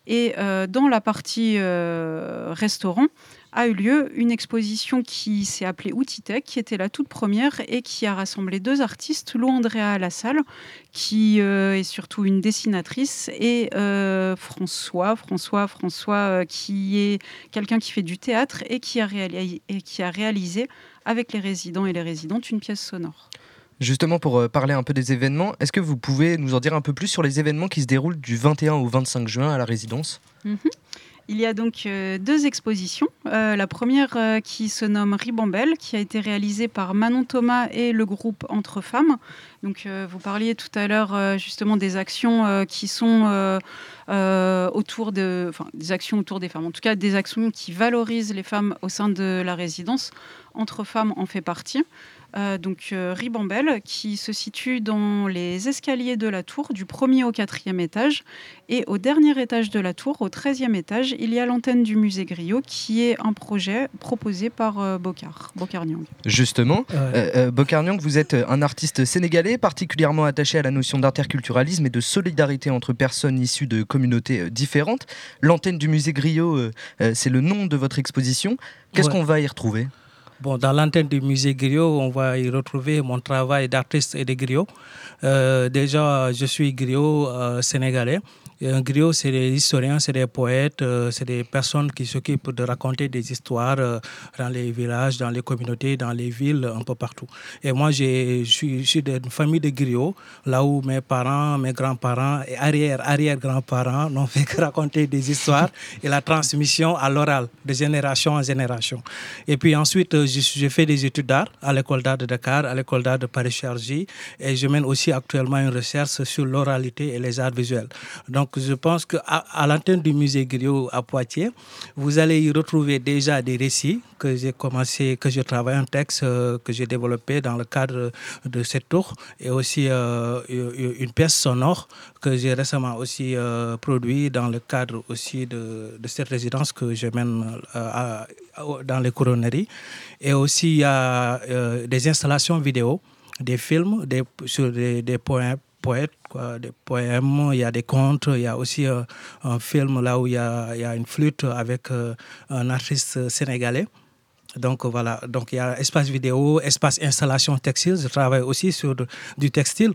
Et euh, dans la partie euh, restaurant, a eu lieu une exposition qui s'est appelée Outitech, qui était la toute première et qui a rassemblé deux artistes, Lou Andrea Lassalle, qui est surtout une dessinatrice, et François, François, François, qui est quelqu'un qui fait du théâtre et qui a, et qui a réalisé avec les résidents et les résidentes une pièce sonore. Justement, pour euh, parler un peu des événements, est-ce que vous pouvez nous en dire un peu plus sur les événements qui se déroulent du 21 au 25 juin à la résidence? Mhm. Il y a donc euh, deux expositions. Euh, la première qui se nomme Ribambelle, qui a été réalisée par Manon Thomas et le groupe Entre Femmes. Donc, vous parliez tout à l'heure justement des actions qui sont autour de, enfin, des actions autour des femmes. En tout cas, des actions qui valorisent les femmes au sein de la résidence. Entre Femmes en fait partie. Euh, donc euh, Ribambelle, qui se situe dans les escaliers de la tour, du premier au quatrième étage. Et au dernier étage de la tour, au treizième étage, il y a l'antenne du musée Griot, qui est un projet proposé par euh, Bocard, Bocard Nyang. Justement, euh, euh, Bokar Nyang, vous êtes un artiste sénégalais particulièrement attaché à la notion d'interculturalisme et de solidarité entre personnes issues de communautés euh, différentes. L'antenne du musée Griot, euh, euh, c'est le nom de votre exposition. Qu'est-ce Ouais. qu'on va y retrouver? Bon, dans l'antenne du musée Griot, on va y retrouver mon travail d'artiste et de griot. Euh, déjà, je suis griot euh, sénégalais. Un griot, c'est des historiens, c'est des poètes, euh, c'est des personnes qui s'occupent de raconter des histoires euh, dans les villages, dans les communautés, dans les villes, un peu partout. Et moi, je suis, d'une famille de griots, là où mes parents, mes grands-parents et arrière-arrière-grands-parents n'ont fait que raconter des histoires et la transmission à l'oral, de génération en génération. Et puis ensuite, euh, j'ai fait des études d'art à l'école d'art de Dakar, à l'école d'art de Paris-Chargy, et je mène aussi actuellement une recherche sur l'oralité et les arts visuels. Donc je pense qu'à à, l'antenne du musée Griot à Poitiers, vous allez y retrouver déjà des récits que j'ai commencé, que je travaille un texte euh, que j'ai développé dans le cadre de cette tour et aussi euh, une pièce sonore que j'ai récemment aussi euh, produit dans le cadre aussi de, cette résidence que je mène dans les couronneries. Et aussi il y a des installations vidéo, des films sur des, poètes, quoi, des poèmes, il y a des contes, il y a aussi euh, un film là où il y a, une flûte avec euh, un artiste sénégalais. Donc voilà, donc il y a espace vidéo, espace installation textile. Je travaille aussi sur du textile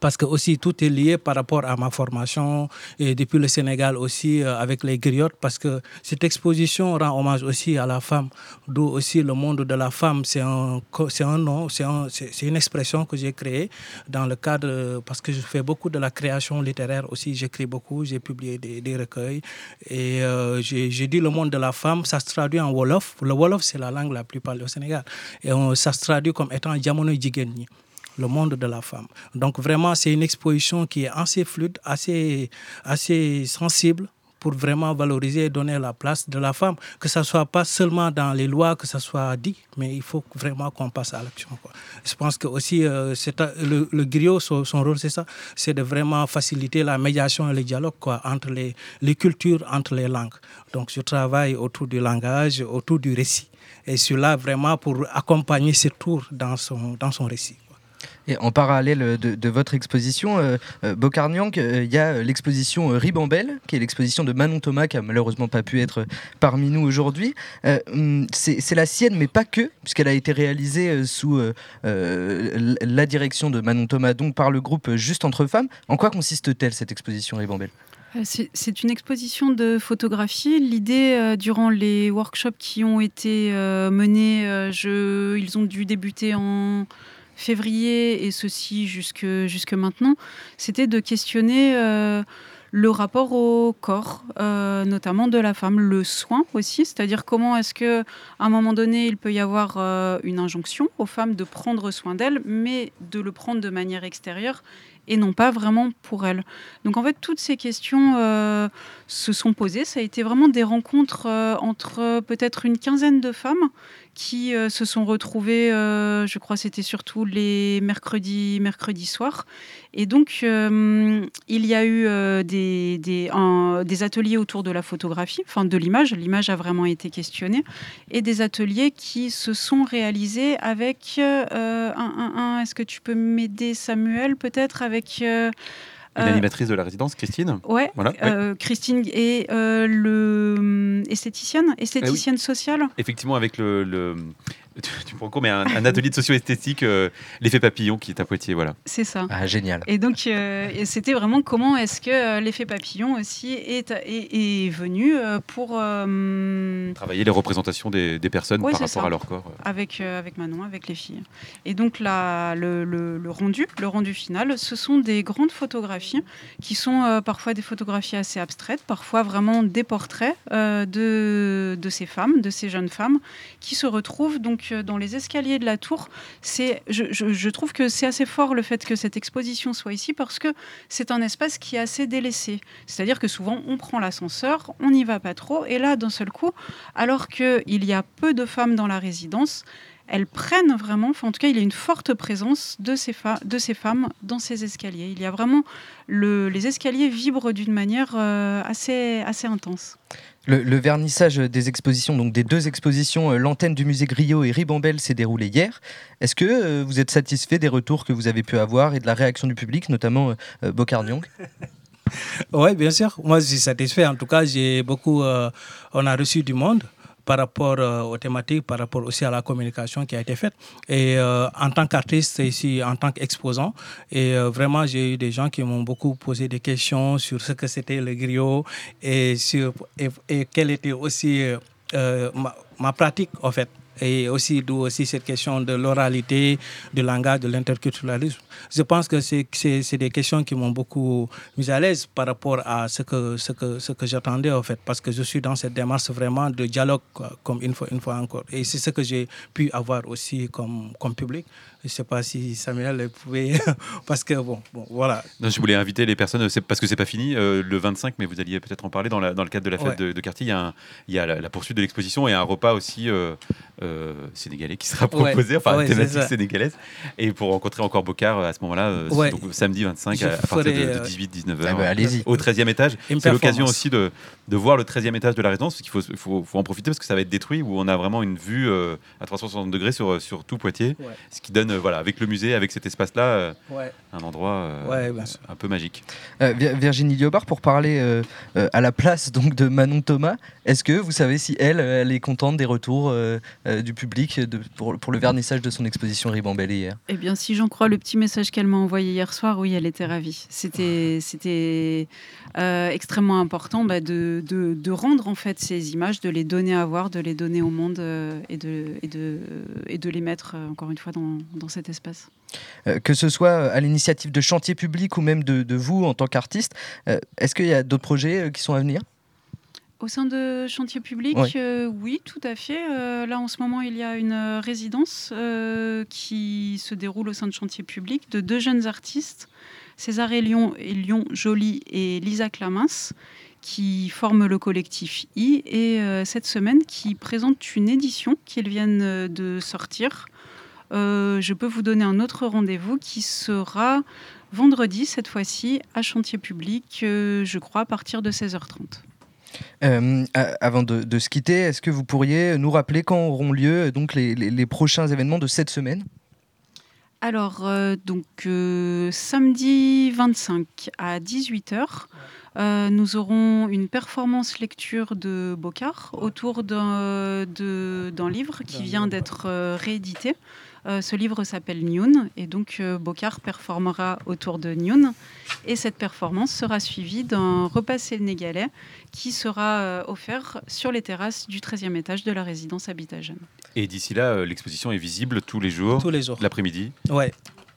parce que aussi tout est lié par rapport à ma formation et depuis le Sénégal aussi euh, avec les griottes parce que cette exposition rend hommage aussi à la femme. D'où aussi le monde de la femme c'est un c'est un nom c'est un, une expression que j'ai créée dans le cadre parce que je fais beaucoup de la création littéraire aussi. J'écris beaucoup j'ai publié des, recueils et euh, j'ai dit le monde de la femme ça se traduit en wolof. Le wolof c'est la langue la plus parlée au Sénégal. Et ça se traduit comme étant jamono jigenni le monde de la femme. Donc vraiment, c'est une exposition qui est assez fluide, assez, assez sensible pour vraiment valoriser et donner la place de la femme, que ce soit pas seulement dans les lois, que ce soit dit, mais il faut vraiment qu'on passe à l'action. Je pense que aussi euh, le, le, griot, son, rôle, c'est ça, c'est de vraiment faciliter la médiation et le dialogue entre les, les cultures, entre les langues. Donc je travaille autour du langage, autour du récit. Et cela vraiment pour accompagner ce tour dans son, dans son récit. Et en parallèle de, votre exposition, euh, euh euh, il y a l'exposition euh, Ribambelle, qui est l'exposition de Manon Thomas, qui a malheureusement pas pu être parmi nous aujourd'hui. Hum, c'est la sienne, mais pas que, puisqu'elle a été réalisée sous la direction de Manon Thomas, donc par le groupe Juste entre femmes. En quoi consiste-t-elle cette exposition Ribambelle? C'est une exposition de photographie. L'idée, durant les workshops qui ont été menés, ils ont dû débuter en février et ceci jusque, jusque maintenant, c'était de questionner euh, le rapport au corps, euh, notamment de la femme, le soin aussi, c'est-à-dire comment est-ce que à un moment donné il peut y avoir euh, une injonction aux femmes de prendre soin d'elles, mais de le prendre de manière extérieure et non pas vraiment pour elles. Donc en fait toutes ces questions se sont posées. Ça a été vraiment des rencontres entre peut-être une quinzaine de femmes qui euh, se sont retrouvés, euh, je crois c'était surtout les mercredis, mercredis soirs. Et donc, euh, il y a eu des, des, ateliers autour de la photographie, enfin de l'image. L'image a vraiment été questionnée. Et des ateliers qui se sont réalisés avec un, un Est-ce que tu peux m'aider, Samuel, peut-être avec L'animatrice de la résidence, Christine. Ouais, voilà, Christine et le hum, esthéticienne, esthéticienne ah sociale. Effectivement, avec le, tu, me prends mais un, atelier de socio-esthétique, euh, l'effet papillon qui est à Poitiers, voilà. C'est ça. Ah, génial. Et donc, euh, c'était vraiment comment est-ce que euh, l'effet papillon aussi est, est, venu pour... Travailler les représentations des, personnes par rapport à leur corps. Avec, avec Manon, avec les filles. Et donc, là, le, le, rendu, le rendu final, ce sont des grandes photographies qui sont parfois des photographies assez abstraites, parfois vraiment des portraits de, de ces femmes, de ces jeunes femmes, qui se retrouvent donc dans les escaliers de la tour, c'est, je, trouve que c'est assez fort le fait que cette exposition soit ici parce que c'est un espace qui est assez délaissé. C'est-à-dire que souvent on prend l'ascenseur, on n'y va pas trop, et là d'un seul coup, alors qu'il y a peu de femmes dans la résidence, elles prennent vraiment, en tout cas, il y a une forte présence de ces, de ces femmes dans ces escaliers. Il y a vraiment le, les escaliers vibrent d'une manière euh, assez intense. Le, vernissage des expositions, donc des deux expositions, euh, l'antenne du musée Griot et Ribambelle s'est déroulé hier. Est-ce que euh, vous êtes satisfait des retours que vous avez pu avoir et de la réaction du public, notamment euh, Bocarnion Oui, bien sûr. Moi, je suis satisfait. En tout cas, j'ai beaucoup. on a reçu du monde par rapport euh, aux thématiques, par rapport aussi à la communication qui a été faite. Et euh, en tant qu'artiste ici, en tant qu'exposant, et euh, vraiment j'ai eu des gens qui m'ont beaucoup posé des questions sur ce que c'était le griot et sur et, quelle était aussi ma, ma, pratique en fait Et aussi, d'où aussi cette question de l'oralité, du langage, de l'interculturalisme. Je pense que c'est des questions qui m'ont beaucoup mis à l'aise par rapport à ce que, ce que, ce que j'attendais, en fait, parce que je suis dans cette démarche vraiment de dialogue, comme une fois, une fois encore. Et c'est ce que j'ai pu avoir aussi comme, comme public. Je ne sais pas si Samuel pouvait, parce que bon, bon voilà. je voulais inviter les personnes, parce que c'est pas fini, euh, le 25, mais vous alliez peut-être en parler dans, la, dans, le cadre de la fête de, quartier. Il y a, il y a la, poursuite de l'exposition et un repas aussi euh, euh, sénégalais qui sera proposé, enfin thématique sénégalaise, et pour rencontrer encore Bocard à ce moment-là, samedi 25 à, partir de, 18-19h, ah bah, au 13e étage. C'est l'occasion aussi de, de, voir le 13e étage de la résidence, parce qu'il faut, faut, faut, en profiter parce que ça va être détruit, où on a vraiment une vue à 360 degrés sur, sur tout Poitiers, ce qui donne euh, voilà, avec le musée, avec cet espace-là, euh, un endroit euh, un peu magique. Virginie Liobard, pour parler à la place donc de Manon Thomas, est-ce que vous savez si elle, elle est contente des retours du public de, pour, pour, le vernissage de son exposition Ribambelle hier? Eh bien, si j'en crois le petit message qu'elle m'a envoyé hier soir, oui, elle était ravie. C'était, c'était extrêmement important bah, de, de, de, rendre en fait ces images, de les donner à voir, de les donner au monde et, de, et, de, et de les mettre encore une fois dans, dans cet espace euh, que ce soit à l'initiative de chantier public ou même de, vous en tant qu'artiste, euh, est-ce qu'il y a d'autres projets euh, qui sont à venir? Au sein de Chantier Public, oui. tout à fait. là, en ce moment, il y a une résidence qui se déroule au sein de Chantier Public de deux jeunes artistes, César et Lyon Joly et Lisa Clamins, qui forment le collectif I, et cette semaine, qui présentent une édition qu'ils viennent de sortir. Euh, je peux vous donner un autre rendez-vous qui sera vendredi, cette fois-ci, à Chantier Public, euh, je crois, à partir de 16h30. Euh, avant de, se quitter, est-ce que vous pourriez nous rappeler quand auront lieu donc les, prochains événements de cette semaine? Alors, donc samedi 25 à 18h, nous aurons une performance lecture de Bocard autour d'un livre qui vient d'être réédité. Euh, ce livre s'appelle Nyun et donc euh, Bocard performera autour de Nyun et cette performance sera suivie d'un repas sénégalais qui sera euh, offert sur les terrasses du 13e étage de la résidence Habitat Jeune. Et d'ici là, l'exposition est visible tous les jours Tous les jours. L'après-midi Ouais.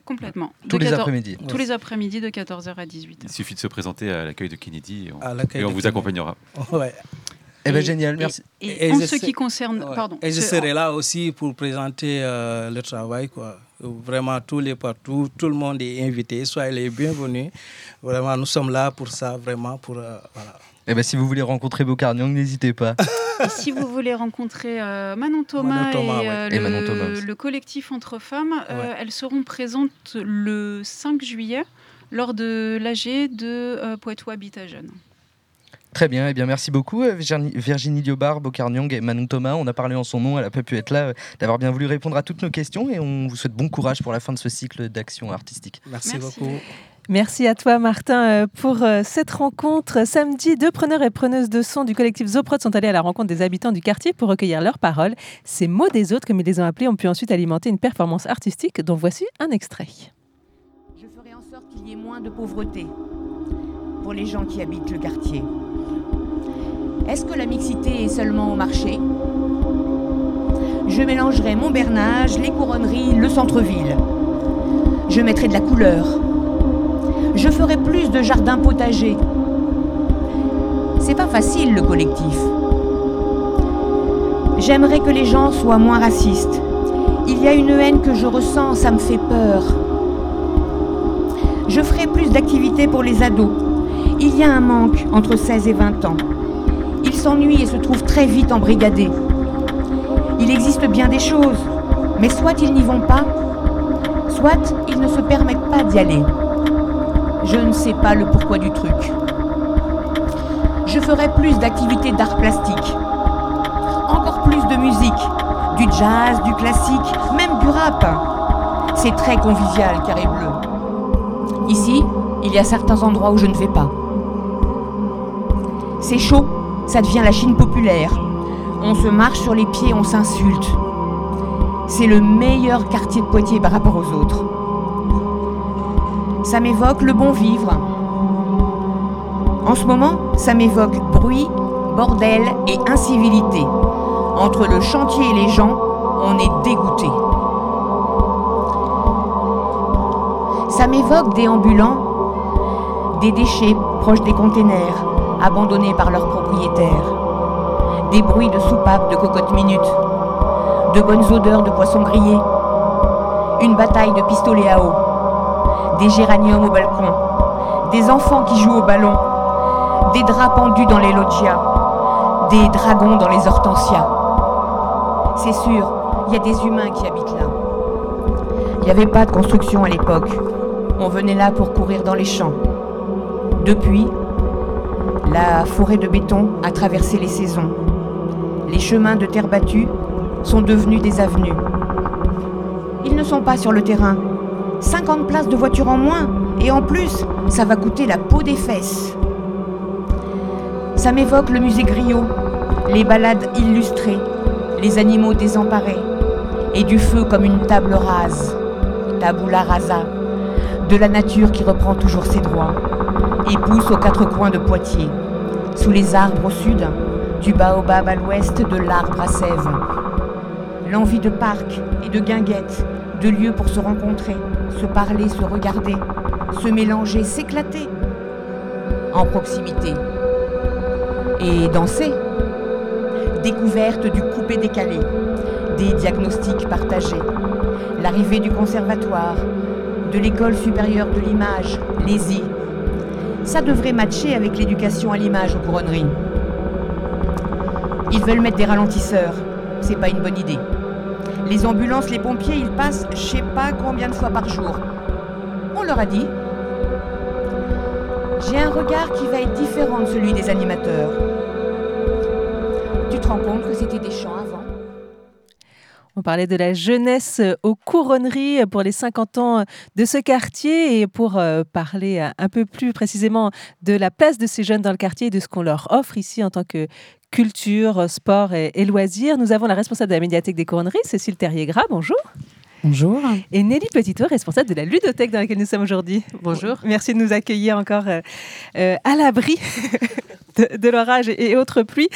Complètement. Tous les après-midi. Tous les après-midi de 14h à 18h. Il suffit de se présenter à l'accueil de Kennedy et on, et on vous accompagnera. Ouais. Eh bien, génial, merci. Et, en ce qui concerne. Pardon. Et je serai là aussi pour présenter euh, le travail. Quoi. Vraiment, tous les partout, tout le monde est invité. Soyez les bienvenus. Vraiment, nous sommes là pour ça, vraiment. Pour, euh, voilà. Eh ben, si vous voulez rencontrer Bocarniang, n'hésitez pas. si vous voulez rencontrer euh, Manon Thomas, et, le, collectif Entre Femmes, elles seront présentes le 5 juillet lors de l'AG de Poitou Habitat Jeune. Très bien, eh bien merci beaucoup euh, Virginie Diobar, Bocarniong et Manon Thomas. On a parlé en son nom, elle n'a pas pu être là, euh, d'avoir bien voulu répondre à toutes nos questions et on vous souhaite bon courage pour la fin de ce cycle d'action artistique. Merci, beaucoup. Merci à toi Martin euh, pour cette rencontre. Samedi, deux preneurs et preneuses de son du collectif Zoprod sont allés à la rencontre des habitants du quartier pour recueillir leurs paroles. Ces mots des autres, comme ils les ont appelés, ont pu ensuite alimenter une performance artistique dont voici un extrait. Je ferai en sorte qu'il y ait moins de pauvreté les gens qui habitent le quartier. Est-ce que la mixité est seulement au marché? Je mélangerai mon bernage, les couronneries, le centre-ville. Je mettrai de la couleur. Je ferai plus de jardins potagers. C'est pas facile le collectif. J'aimerais que les gens soient moins racistes. Il y a une haine que je ressens, ça me fait peur. Je ferai plus d'activités pour les ados. Il y a un manque entre 16 et 20 ans. Ils s'ennuient et se trouvent très vite embrigadés. Il existe bien des choses, mais soit ils n'y vont pas, soit ils ne se permettent pas d'y aller. Je ne sais pas le pourquoi du truc. Je ferai plus d'activités d'art plastique, encore plus de musique, du jazz, du classique, même du rap. C'est très convivial, Carré Bleu. Ici, il y a certains endroits où je ne vais pas. C'est chaud, ça devient la Chine populaire. On se marche sur les pieds, on s'insulte. C'est le meilleur quartier de Poitiers par rapport aux autres. Ça m'évoque le bon vivre. En ce moment, ça m'évoque bruit, bordel et incivilité. Entre le chantier et les gens, On est dégoûté. Ça m'évoque des ambulants, des déchets proches des containers, abandonnés par leurs propriétaires, des bruits de soupapes de cocottes minutes, de bonnes odeurs de poissons grillés, une bataille de pistolets à eau, des géraniums au balcon, des enfants qui jouent au ballon, des draps pendus dans les loggias, des dragons dans les hortensias. C'est sûr, il y a des humains qui habitent là. Il n'y avait pas de construction à l'époque. On venait là pour courir dans les champs. Depuis, la forêt de béton a traversé les saisons. Les chemins de terre battue sont devenus des avenues. Ils ne sont pas sur le terrain. 50 places de voiture en moins. Et en plus, ça va coûter la peau des fesses. Ça m'évoque le musée Griot, les balades illustrées, les animaux désemparés, et du feu comme une table rase, tabula rasa, de la nature qui reprend toujours ses et pousse aux quatre coins de Poitiers, sous les arbres au sud, du baobab à l'ouest, de l'arbre à sève. L'envie de parc et de guinguettes, de lieux pour se rencontrer, se parler, se regarder, se mélanger, s'éclater en proximité et danser. Découverte du coupé décalé, des diagnostics partagés, l'arrivée du conservatoire, de l'école supérieure de l'image, l'ESI. Ça devrait matcher avec l'éducation à l'image aux couronneries. Ils veulent mettre des ralentisseurs, c'est pas une bonne idée. Les ambulances, les pompiers, ils passent je sais pas combien de fois par jour. On leur a dit. J'ai un regard qui va être différent de celui des animateurs. Tu te rends compte que c'était des avant On parlait de la jeunesse aux couronneries pour les 50 ans de ce quartier et pour euh, parler un peu plus précisément de la place de ces jeunes dans le quartier et de ce qu'on leur offre ici en tant que culture, sport et loisirs. Nous avons la responsable de la médiathèque des couronneries, Cécile Terrier-Gras. Bonjour. Bonjour. Et Nelly Petitour, responsable de la ludothèque dans laquelle nous sommes aujourd'hui. Bonjour. Merci de nous accueillir encore euh, euh, à l'abri de, de l'orage et, et autres pluies.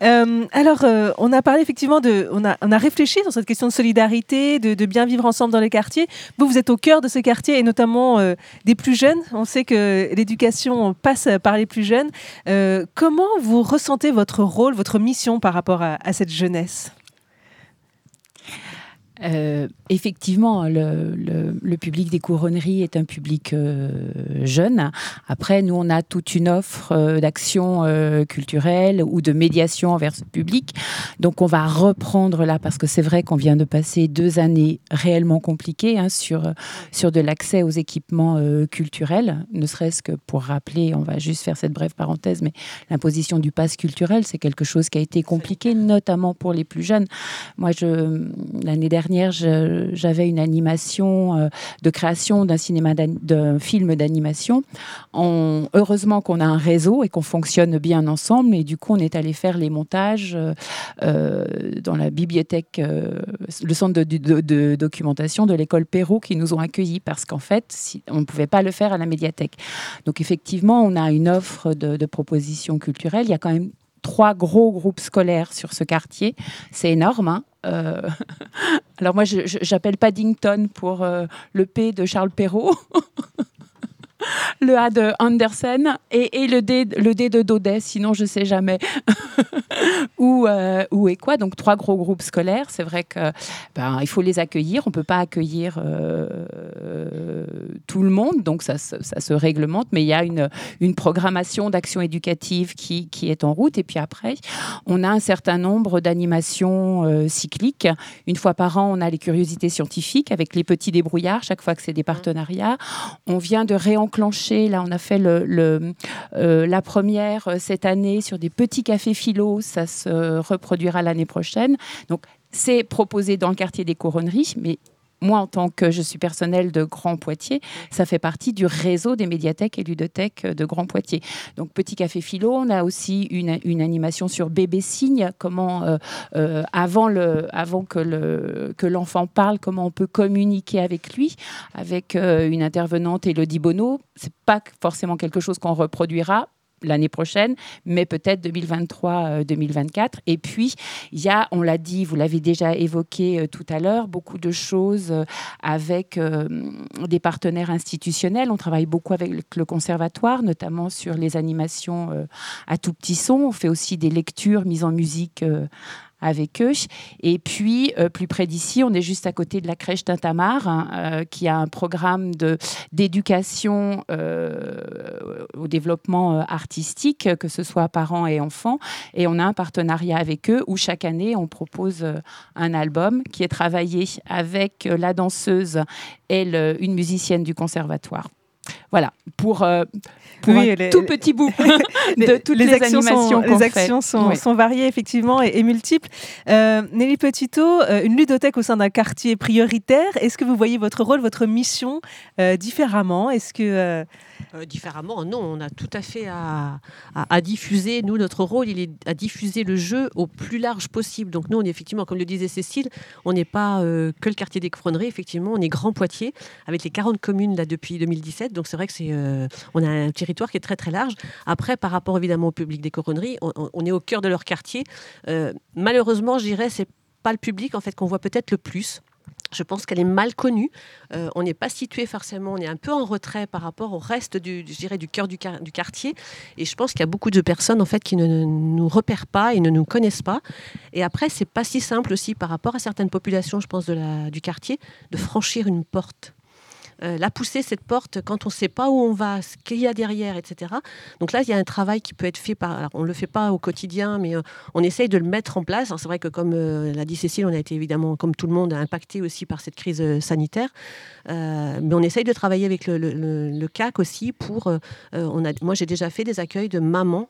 Euh, alors, euh, on a parlé effectivement de. On a, on a réfléchi sur cette question de solidarité, de, de bien vivre ensemble dans les quartiers. Vous, vous êtes au cœur de ce quartier et notamment euh, des plus jeunes. On sait que l'éducation passe par les plus jeunes. Euh, comment vous ressentez votre rôle, votre mission par rapport à, à cette jeunesse? Euh, effectivement, le, le- le public des couronneries est un public euh, jeune. Après, nous, on a toute une offre euh, d'action euh, culturelle ou de médiation envers ce public. Donc, on va reprendre là, parce que c'est vrai qu'on vient de passer deux années réellement compliquées hein, sur, sur de l'accès aux équipements culturels. Ne serait-ce que pour rappeler, on va juste faire cette brève parenthèse, mais l'imposition du pass culturel, c'est quelque chose qui a été compliqué, notamment pour les plus jeunes. Moi, l'année dernière, je- j'avais une animation euh, de création d'un cinéma, d'un film d'animation. On- Heureusement qu'on a un réseau et qu'on fonctionne bien ensemble. Et du coup, on est allé faire les montages euh, euh, dans la bibliothèque, le centre de, documentation de l'école Perrault qui nous ont accueillis parce qu'en fait, on ne pouvait pas le faire à la médiathèque. Donc effectivement, on a une offre de, de propositions culturelles. Il y a quand même trois gros groupes scolaires sur ce quartier. C'est énorme. hein. Euh, Alors moi, j'appelle Paddington pour euh, le P de Charles Perrault. Le A de Andersen et, et le, D, le D de Daudet, sinon je sais jamais où, euh, où et quoi? Donc trois gros groupes scolaires. C'est vrai que ben, il faut les accueillir. On peut pas accueillir euh, tout le monde, donc ça, se- ça se réglemente. Mais il y a une, une programmation d'action éducative qui, qui est en route. Et puis après, on a un certain nombre d'animations euh, cycliques. Une fois par an, on a les curiosités scientifiques avec les petits débrouillards. Chaque fois que c'est des partenariats, on vient de Là, on a fait euh, la première euh, cette année sur des petits cafés philo. Ça se reproduira l'année prochaine. Donc, c'est proposé dans le quartier des couronneries, mais moi, en tant que je suis personnel de Grand Poitiers, ça fait partie du réseau des médiathèques et ludothèques de Grand Poitiers. Donc, Petit Café Philo, on a aussi une, animation sur bébé signe, comment, euh, euh, avant, que l'enfant parle, comment on peut communiquer avec lui, avec euh, une intervenante, Elodie Bonneau. C'est pas forcément quelque chose qu'on reproduira, l'année prochaine, mais peut-être 2023-2024. Et puis, il y a, on l'a dit, vous l'avez déjà évoqué tout à l'heure, beaucoup de choses avec des partenaires institutionnels. On travaille beaucoup avec le conservatoire, notamment sur les animations à tout petit son. On fait aussi des lectures mises en musique avec eux. Et puis, euh, plus près d'ici, on est juste à côté de la crèche Tintamar, hein, euh, qui a un programme d'éducation euh, au développement artistique, que ce soit parents et enfants. Et on a un partenariat avec eux où chaque année, on propose un album qui est travaillé avec la danseuse et une musicienne du conservatoire. Voilà, pour, euh, pour un tout petit bout de toutes les, actions animations sont, Les actions sont, sont, variées, effectivement, et, multiples. Euh, Nelly Petito, euh, une ludothèque au sein d'un quartier prioritaire, est-ce que vous voyez votre rôle, votre mission différemment? Est-ce que euh, différemment. Non, on a tout à fait à, diffuser. Nous, notre rôle, il est à diffuser le jeu au plus large possible. Donc nous, on est effectivement, comme le disait Cécile, on n'est pas euh, que le quartier des Couronneries. Effectivement, on est Grand Poitiers avec les 40 communes là depuis 2017. Donc c'est vrai que c'est, euh, on a un territoire qui est très très large. Après, par rapport évidemment au public des Couronneries, on, on est au cœur de leur quartier. malheureusement, je dirais, c'est pas le public en fait qu'on voit peut-être le plus. Je pense qu'elle est mal connue. Euh, on n'est pas situé forcément, on est un peu en retrait par rapport au reste du, du cœur du, quartier. Et je pense qu'il y a beaucoup de personnes en fait qui ne, nous repèrent pas et ne nous connaissent pas. Et après, c'est pas si simple aussi par rapport à certaines populations, je pense, du quartier, de franchir une porte. Euh, la pousser, cette porte, quand on ne sait pas où on va, ce qu'il y a derrière, etc. Donc là, il y a un travail qui peut être fait par... on ne le fait pas au quotidien, mais euh, on essaye de le mettre en place. C'est vrai que, comme euh, l'a dit Cécile, on a été évidemment, comme tout le monde, impacté aussi par cette crise sanitaire. mais on essaye de travailler avec le, CAC aussi pour... moi, j'ai déjà fait des accueils de mamans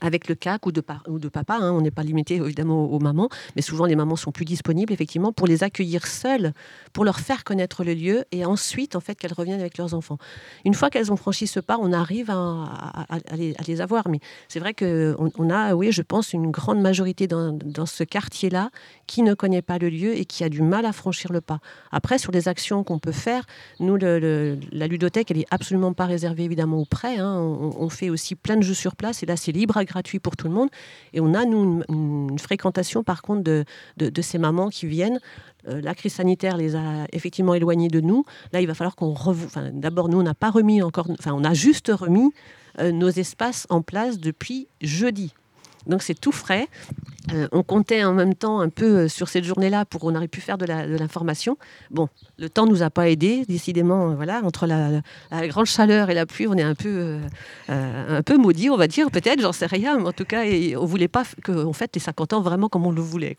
avec le CAC ou de, papa. Hein. on n'est pas limité évidemment aux, mamans, mais souvent les mamans sont plus disponibles effectivement pour les accueillir seules, pour leur faire connaître le lieu et ensuite en fait qu'elles reviennent avec leurs enfants. Une fois qu'elles ont franchi ce pas, on arrive à, les, avoir. Mais c'est vrai qu'on on a, oui, je pense, une grande majorité dans, ce quartier-là qui ne connaît pas le lieu et qui a du mal à franchir le pas. Après, sur les actions qu'on peut faire, nous, la ludothèque, elle est absolument pas réservée évidemment aux prêts. Hein. On, fait aussi plein de jeux sur place et là, c'est libre gratuit pour tout le monde. Et on a, nous, une, fréquentation, par contre, de, ces mamans qui viennent. Euh, la crise sanitaire les a effectivement éloignées de nous. Là, il va falloir qu'on. Enfin, D'abord, nous, on n'a pas remis encore. Enfin, on a juste remis euh, nos espaces en place depuis jeudi. Donc c'est tout frais. Euh, on comptait en même temps un peu euh, sur cette journée-là pour qu'on aurait pu faire de l'information. Bon, le temps nous a pas aidé, décidément. Euh, voilà, entre la, grande chaleur et la pluie, on est un peu, un peu maudit, on va dire, peut-être, j'en sais rien. Mais en tout cas, on voulait pas qu'on fête les 50 ans vraiment comme on le voulait.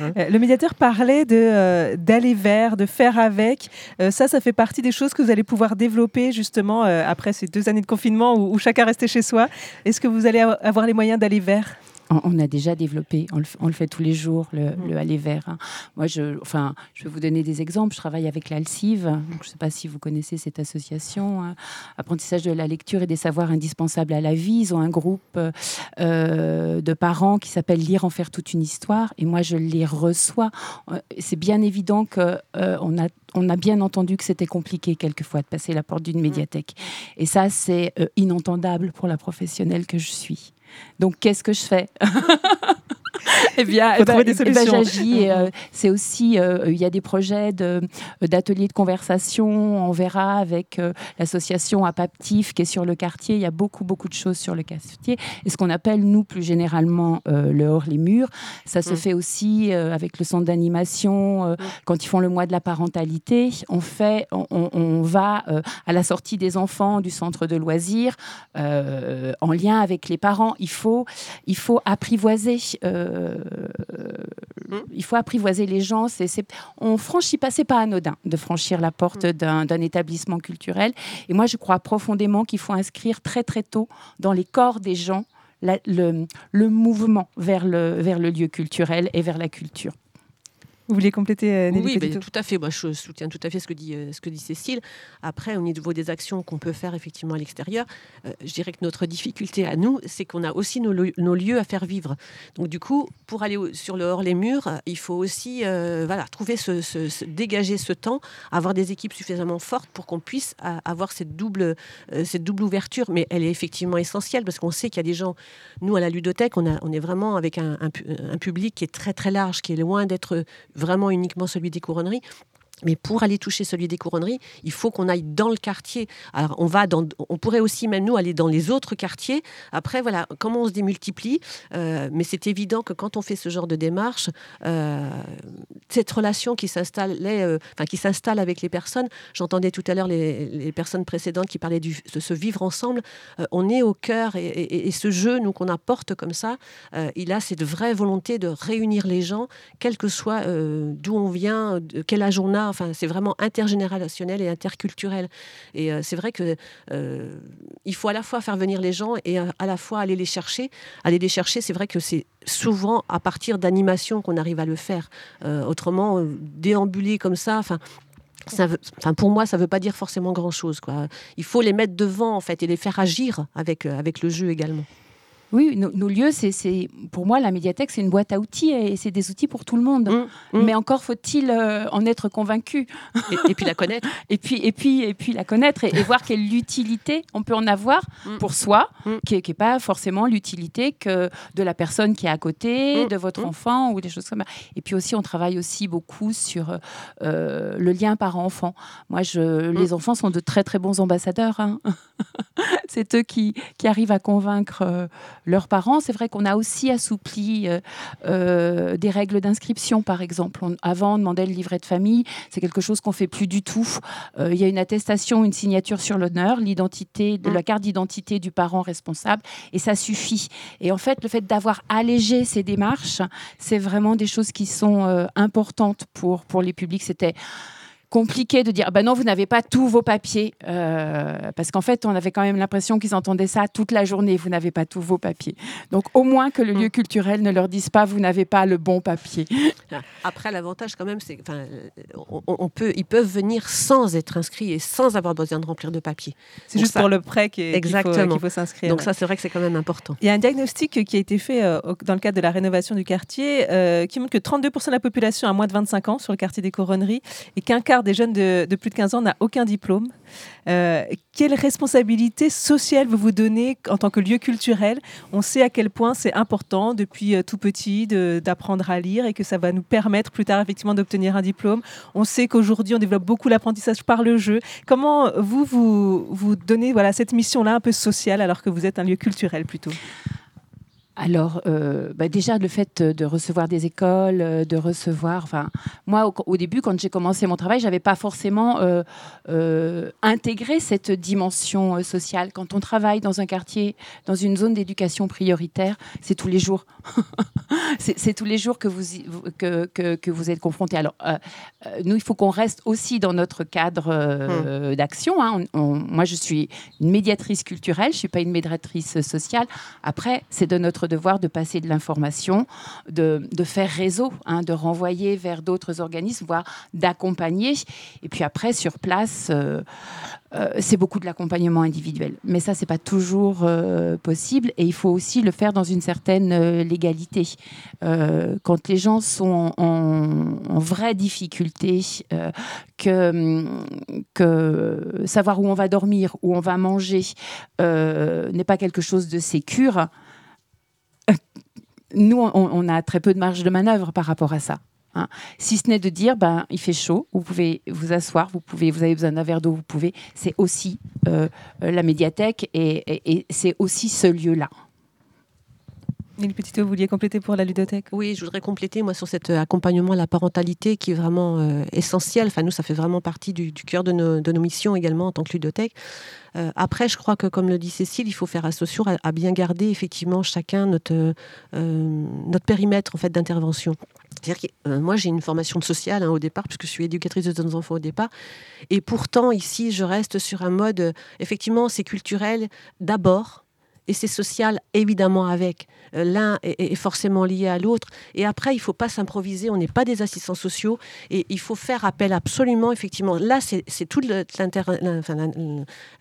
Hein le médiateur parlait d'aller vers, de faire avec. ça, ça fait partie des choses que vous allez pouvoir développer justement après ces deux années de confinement où chacun restait chez soi. Est-ce que vous allez avoir les moyens d'aller vers? On a déjà développé, on le, fait tous les jours, le, mm. aller vers. Hein. Moi, je, enfin, je vais vous donner des exemples. Je travaille avec l'ALCIV. Je ne sais pas si vous connaissez cette association. Hein. Apprentissage de la lecture et des savoirs indispensables à la vie. Ils ont un groupe euh, de parents qui s'appelle Lire en faire toute une histoire. Et moi, je les reçois. Euh, c'est bien évident qu'on euh, on a on a bien entendu que c'était compliqué quelquefois de passer la porte d'une mm. médiathèque. Et ça, c'est inentendable pour la professionnelle que je suis. Donc, qu'est-ce que je fais? eh bien, eh ben, eh ben, j'agis. Euh, c'est aussi, euh, il y a des projets d'ateliers de, conversation. On verra avec euh, l'association Apaptif qui est sur le quartier. Il y a beaucoup, beaucoup de choses sur le quartier. Et ce qu'on appelle, nous, plus généralement, le hors les murs. Ça se mm. fait aussi avec le centre d'animation. Mm. Quand ils font le mois de la parentalité, on, fait, on, va à la sortie des enfants du centre de loisirs en lien avec les parents. Il faut, il faut apprivoiser il faut apprivoiser les gens. C'est, on franchit pas, c'est pas anodin de franchir la porte mm. d'un, établissement culturel. Et moi, je crois profondément qu'il faut inscrire très très tôt dans les corps des gens le, le, mouvement vers le, vers le lieu culturel et vers la culture. Vous vouliez compléter euh, Nelly Oui, tout à fait. Moi, je soutiens tout à fait ce que dit, euh, ce que dit Cécile. Après, au niveau des actions qu'on peut faire effectivement à l'extérieur, euh, je dirais que notre difficulté à nous, c'est qu'on a aussi nos, lieux à faire vivre. Donc, du coup, pour aller sur le hors les murs, il faut aussi voilà, trouver ce, ce- ce- dégager ce temps, avoir des équipes suffisamment fortes pour qu'on puisse avoir cette double, cette double ouverture. Mais elle est effectivement essentielle parce qu'on sait qu'il y a des gens, nous à la ludothèque, on, a, on est vraiment avec un, un public qui est très très large, qui est loin d'être vraiment uniquement celui des couronneries. Mais pour aller toucher celui des couronneries, il faut qu'on aille dans le quartier. Alors, on va dans, on pourrait aussi même nous aller dans les autres quartiers. Après, voilà, comment on se démultiplie. Euh, mais c'est évident que quand on fait ce genre de démarche, euh, cette relation euh, qui s'installe avec les personnes. J'entendais tout à l'heure les, personnes précédentes qui parlaient de ce vivre ensemble. On est au cœur et, et- ce jeu, nous qu'on apporte comme ça, il a cette vraie volonté de réunir les gens, quel que soit d'où on vient, quel âge on a. Enfin, c'est vraiment intergénérationnel et interculturel. Et euh, c'est vrai que euh, il faut à la fois faire venir les gens et à, à la fois aller les chercher. Aller les chercher, c'est vrai que c'est souvent à partir d'animations qu'on arrive à le faire. Euh, autrement, euh, déambuler comme ça, enfin. Ça pour moi, ça ne veut pas dire forcément grand-chose. Il faut les mettre devant en fait et les faire agir avec, euh, avec le jeu également. Oui, nos, nos lieux, c'est, pour moi, la médiathèque, c'est une boîte à outils et c'est des outils pour tout le monde. Mmh, Mais encore faut-il euh, en être convaincu. Et, et puis la connaître. et, puis, et, puis, et puis la connaître et, et voir quelle utilité on peut en avoir Mmh. pour soi, qui n'est pas forcément l'utilité que de la personne qui est à côté, Mmh. de votre enfant ou des choses comme ça. Et puis aussi, on travaille aussi beaucoup sur euh, le lien parent-enfant. Moi, je, Mmh. les enfants sont de très très bons ambassadeurs. hein. c'est eux qui, qui arrivent à convaincre euh, leurs parents. C'est vrai qu'on a aussi assoupli euh, euh, des règles d'inscription, par exemple. On- avant, on demandait le livret de famille. C'est quelque chose qu'on fait plus du tout. Euh, Il y a une attestation, une signature sur l'honneur, l'identité, de la carte d'identité du parent responsable, et ça suffit. Et en fait, le fait d'avoir allégé ces démarches, c'est vraiment des choses qui sont importantes pour, pour les publics. C'était compliqué de dire ah ben non vous n'avez pas tous vos papiers Euh, parce qu'en fait on avait quand même l'impression qu'ils entendaient ça toute la journée vous n'avez pas tous vos papiers donc au moins que le lieu culturel ne leur dise pas vous n'avez pas le bon papier Après, l'avantage quand même, c'est enfin, on, on peut, ils peuvent venir sans être inscrits et sans avoir besoin de remplir de papier. C'est juste ça- pour le prêt qu'il faut- s'inscrire, Donc ouais. ça, c'est vrai que c'est quand même important. Il y a un diagnostic qui a été fait euh, dans le cadre de la rénovation du quartier euh, qui montre que 32% de la population a moins de 25 ans sur le quartier des Couronneries et qu'un quart des jeunes de, plus de 15 ans n'a aucun diplôme. Euh, quelle responsabilité sociale vous vous donnez en tant que lieu culturel? On sait à quel point c'est important depuis euh, tout petit d'apprendre à lire et que ça va nous permettre plus tard effectivement d'obtenir un diplôme. On sait qu'aujourd'hui on développe beaucoup l'apprentissage par le jeu. Comment vous vous, vous donnez voilà, cette mission-là un peu sociale alors que vous êtes un lieu culturel plutôt? Alors, euh, bah déjà, le fait de recevoir des écoles, euh, de recevoir. Enfin, moi, au, au début, quand j'ai commencé mon travail, j'avais pas forcément euh, euh, intégré cette dimension euh, sociale. Quand on travaille dans un quartier, dans une zone d'éducation prioritaire, c'est tous les jours. c'est c'est tous les jours que vous, y- vous- que, que, que vous êtes confrontés. Alors, euh, euh, nous, il faut qu'on reste aussi dans notre cadre euh, d'action. hein. On- on- moi, je suis une médiatrice culturelle, je ne suis pas une médiatrice sociale. Après, c'est de notre devoir de passer de l'information, de, de faire réseau, hein, de renvoyer vers d'autres organismes, voire d'accompagner. Et puis après, sur place, euh, euh, c'est beaucoup de l'accompagnement individuel. Mais ça, c'est pas toujours euh, possible. Et il faut aussi le faire dans une certaine légalité. Quand les gens sont en, vraie difficulté, que, que savoir où on va dormir, où on va manger, n'est pas quelque chose de sécure, nous, on, a très peu de marge de manœuvre par rapport à ça. hein. Si ce n'est de dire, ben, il fait chaud, vous pouvez vous asseoir, vous pouvez, vous avez besoin d'un verre d'eau, vous pouvez. C'est aussi euh, euh, la médiathèque et c'est aussi ce lieu-là. Nelly Petito, vous vouliez compléter pour la ludothèque? Oui, je voudrais compléter moi sur cet euh, accompagnement à la parentalité qui est vraiment euh, essentiel. Enfin, nous, ça fait vraiment partie du, cœur de nos, de nos missions également en tant que ludothèque. Euh, après, je crois que, comme le dit Cécile, il faut faire attention à, bien garder effectivement chacun notre, euh, notre périmètre en fait d'intervention. C'est-à-dire que moi, j'ai une formation de sociale hein, au départ, puisque je suis éducatrice de jeunes enfants au départ. Et pourtant, ici, je reste sur un mode, effectivement, c'est culturel d'abord. Et c'est social évidemment avec. Euh, L'un est, forcément lié à l'autre. Et après, il ne faut pas s'improviser. On n'est pas des assistants sociaux et il faut faire appel absolument, effectivement. Là, c'est toute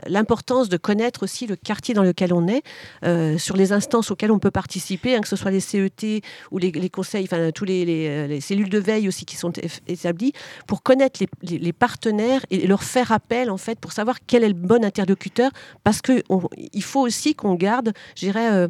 l'importance de connaître aussi le quartier dans lequel on est, euh, sur les instances auxquelles on peut participer, hein, que ce soit les CET ou les, conseils, enfin tous euh, les cellules de veille aussi qui sont établies, pour connaître les, partenaires et leur faire appel en fait pour savoir quel est le bon interlocuteur, parce que on- il faut aussi qu'on garde, je dirais. euh,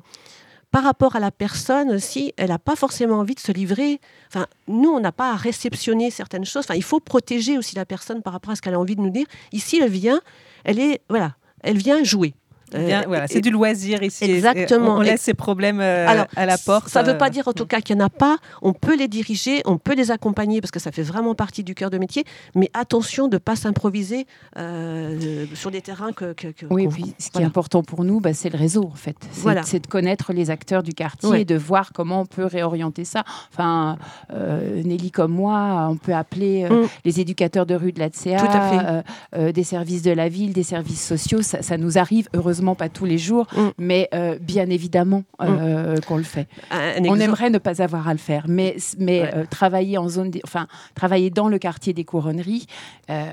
par rapport à la personne aussi, elle n'a pas forcément envie de se livrer. Enfin, nous, on n'a pas à réceptionner certaines choses. Enfin, il faut protéger aussi la personne par rapport à ce qu'elle a envie de nous dire. Ici, elle vient, elle est, voilà, elle vient jouer. Bien, Euh, voilà, c'est du loisir ici. Exactement. On, laisse ses problèmes euh, Alors, à la porte. Ça ne veut euh, pas dire en tout cas qu'il n'y en a pas. On peut les diriger, on peut les accompagner parce que ça fait vraiment partie du cœur de métier. Mais attention de ne pas s'improviser euh, sur des terrains que. que- que- Oui, puis ce qui est important pour nous, bah, c'est le réseau, en fait. C'est Voilà. de connaître les acteurs du quartier Ouais. et de voir comment on peut réorienter ça. Enfin, euh, Nelly comme moi, on peut appeler euh, Mm. les éducateurs de rue de la TCA, Tout à fait. euh, euh, des services de la ville, des services sociaux. Ça, ça nous arrive, heureusement pas tous les jours, Mm. mais euh, bien évidemment euh, qu'on le fait. Un- un on aimerait ne pas avoir à le faire, mais, mais Ouais. euh, travailler en zone, des- enfin travailler dans le quartier des couronneries, euh,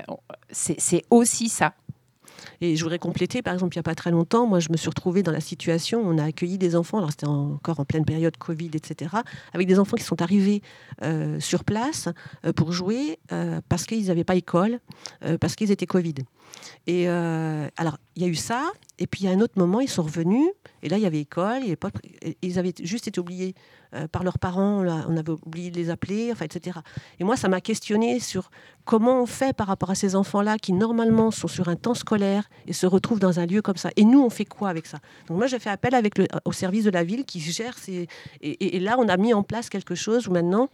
c'est aussi ça. Et je voudrais compléter, par exemple, il n'y a pas très longtemps, moi je me suis retrouvée dans la situation, on a accueilli des enfants, alors c'était encore en pleine période Covid, etc., avec des enfants qui sont arrivés euh, sur place euh, pour jouer euh, parce qu'ils n'avaient pas école, euh, parce qu'ils étaient Covid. Et euh, alors, il y a eu ça, et puis à un autre moment, ils sont revenus, et là, il y avait école, ils avaient juste été oubliés euh, par leurs parents, on avait oublié de les appeler, enfin, etc. Et moi, ça m'a questionné sur comment on fait par rapport à ces enfants-là qui, normalement, sont sur un temps scolaire et se retrouvent dans un lieu comme ça. Et nous, on fait quoi avec ça? Donc moi, j'ai fait appel au service de la ville qui gère ces... Et- et là, on a mis en place quelque chose où maintenant...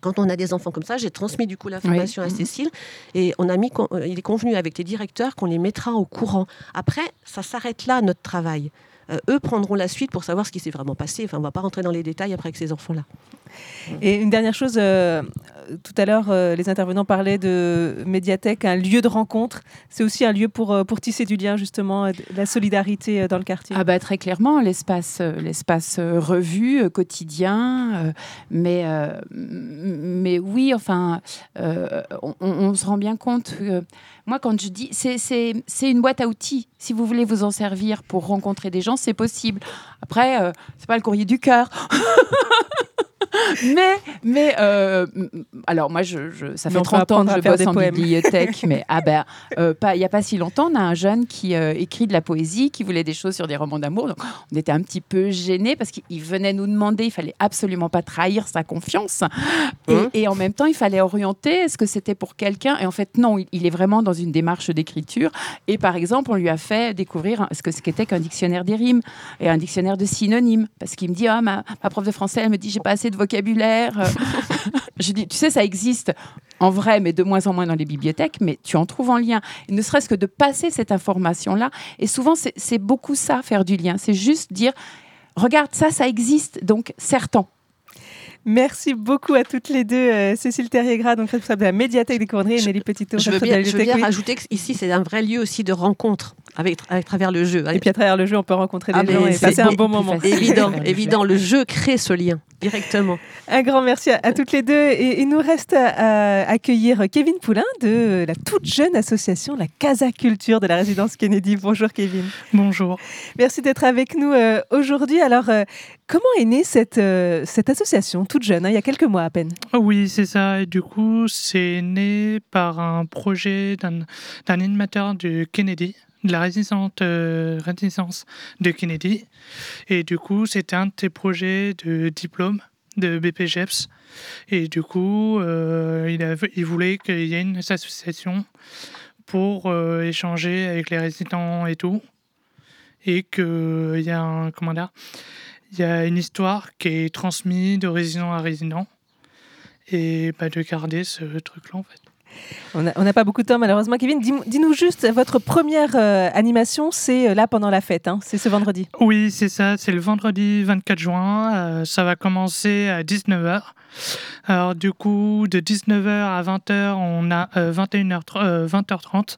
Quand on a des enfants comme ça, j'ai transmis du coup l'information Oui. à Cécile et on a mis, euh, il est convenu avec les directeurs qu'on les mettra au courant. Après, ça s'arrête là notre travail. Euh, eux prendront la suite pour savoir ce qui s'est vraiment passé. Enfin, on va pas rentrer dans les détails après avec ces enfants-là. Et une dernière chose, euh, tout à l'heure, euh, les intervenants parlaient de médiathèque, un lieu de rencontre. C'est aussi un lieu pour, euh, pour tisser du lien, justement, de la solidarité dans le quartier. Ah bah très clairement, l'espace, l'espace revue quotidien, mais mais oui, enfin, on, se rend bien compte. que moi, quand je dis, c'est une boîte à outils. Si vous voulez vous en servir pour rencontrer des gens, c'est possible. Après, euh, c'est pas le courrier du cœur. mais, mais euh, alors moi, je, je- ça fait on peut 30 ans que je bosse en poèmes. bibliothèque, mais ah ben, euh, pas, il n'y a pas si longtemps, on a un jeune qui euh, écrit de la poésie, qui voulait des choses sur des romans d'amour. Donc, on était un petit peu gênés parce qu'il venait nous demander, il fallait absolument pas trahir sa confiance. Et, Hein et en même temps, il fallait orienter, est-ce que c'était pour quelqu'un? Et en fait, non, il, il est vraiment dans une démarche d'écriture. Et par exemple, on lui a fait découvrir ce que ce qu'était qu'un dictionnaire des rimes et un dictionnaire de synonymes. Parce qu'il me dit, ah, ma, ma prof de français, elle me dit, j'ai pas assez de vocabulaire. Euh, je dis, tu sais, ça existe en vrai, mais de moins en moins dans les bibliothèques, mais tu en trouves en lien. Et ne serait-ce que de passer cette information-là. Et souvent, c'est beaucoup ça, faire du lien. C'est juste dire, regarde, ça, ça existe, donc serre-t'en. Merci beaucoup à toutes les deux. euh, Cécile Terrier-Gras, donc responsable de la médiathèque des Couronneries, et Nelly Petito, Je veux bien, je veux bien bibliothèque. Oui. rajouter qu'ici, c'est un vrai lieu aussi de rencontre avec, avec travers le jeu. Et puis à travers le jeu, on peut rencontrer des Ah, gens mais et c'est passer un bon moment. Évident, évident. Le jeu crée ce lien directement. Un grand merci à, à toutes les deux. Et il nous reste à, à accueillir Kevin Poulain de la toute jeune association La Casa Culture de la résidence Kennedy. Bonjour Kevin. Bonjour. Merci d'être avec nous euh, aujourd'hui. Alors, euh, comment est née cette, euh, cette association toute jeune, hein, il y a quelques mois à peine Oui, c'est ça. Et du coup, c'est né par un projet d'un animateur de Kennedy, de la résistance, euh, résistance de Kennedy. Et du coup, c'était un de tes projets de diplôme de BPGEPS. Et du coup, euh, il voulait qu'il y ait une association pour euh, échanger avec les résidents et tout. Et qu'il y a un, comment dire, il y a une histoire qui est transmise de résident à résident et bah, de garder ce truc-là en fait. On n'a pas beaucoup de temps malheureusement. Kevin, dis- dis-nous juste, votre première euh, animation, c'est euh, là pendant la fête, hein, c'est ce vendredi. Oui, c'est ça, c'est le vendredi 24 juin. euh, ça va commencer à 19h. Alors du coup, de 19h à 20h, on a euh, 21h, euh, 20h30.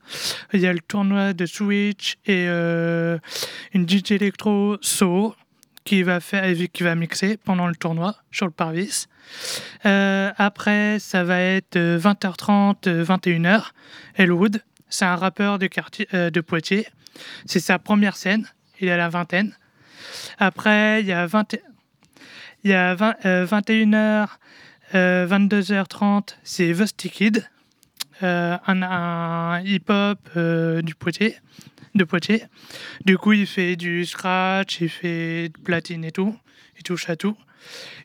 Il y a le tournoi de Switch et une DJ Electro So qui va faire qui va mixer pendant le tournoi sur le parvis. Euh, après, ça va être euh, 20h30, euh, 21h. Elwood, c'est un rappeur euh, de Poitiers. C'est sa première scène. Il a la vingtaine. Après, il y a, 20 il y a 20, euh, 21h, euh, 22h30, c'est Vusty Kid, euh, un, hip-hop euh, du Poitiers, de Poitiers. Du coup, il fait du scratch, il fait de platine et tout. Il touche à tout.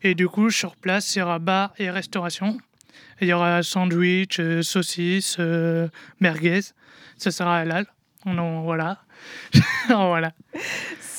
Et du coup, sur place, il y aura bar et restauration. Il y aura sandwich, euh, saucisse, euh, merguez. Ça sera halal. Non, voilà. voilà.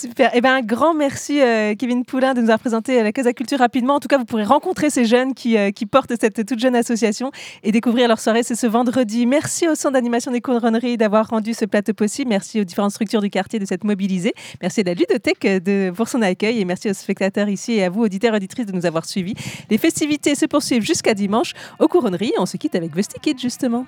Super. Eh ben, un grand merci, euh, Kevin Poulain, de nous avoir présenté la Casa Culture rapidement. En tout cas, vous pourrez rencontrer ces jeunes qui, euh, qui portent cette toute jeune association et découvrir leur soirée. C'est ce vendredi. Merci au Centre d'animation des couronneries d'avoir rendu ce plateau possible. Merci aux différentes structures du quartier de s'être mobilisées. Merci à la ludothèque euh, de, pour son accueil et merci aux spectateurs ici et à vous, auditeurs et auditrices, de nous avoir suivis. Les festivités se poursuivent jusqu'à dimanche aux couronneries. On se quitte avec Vesti Kid, justement.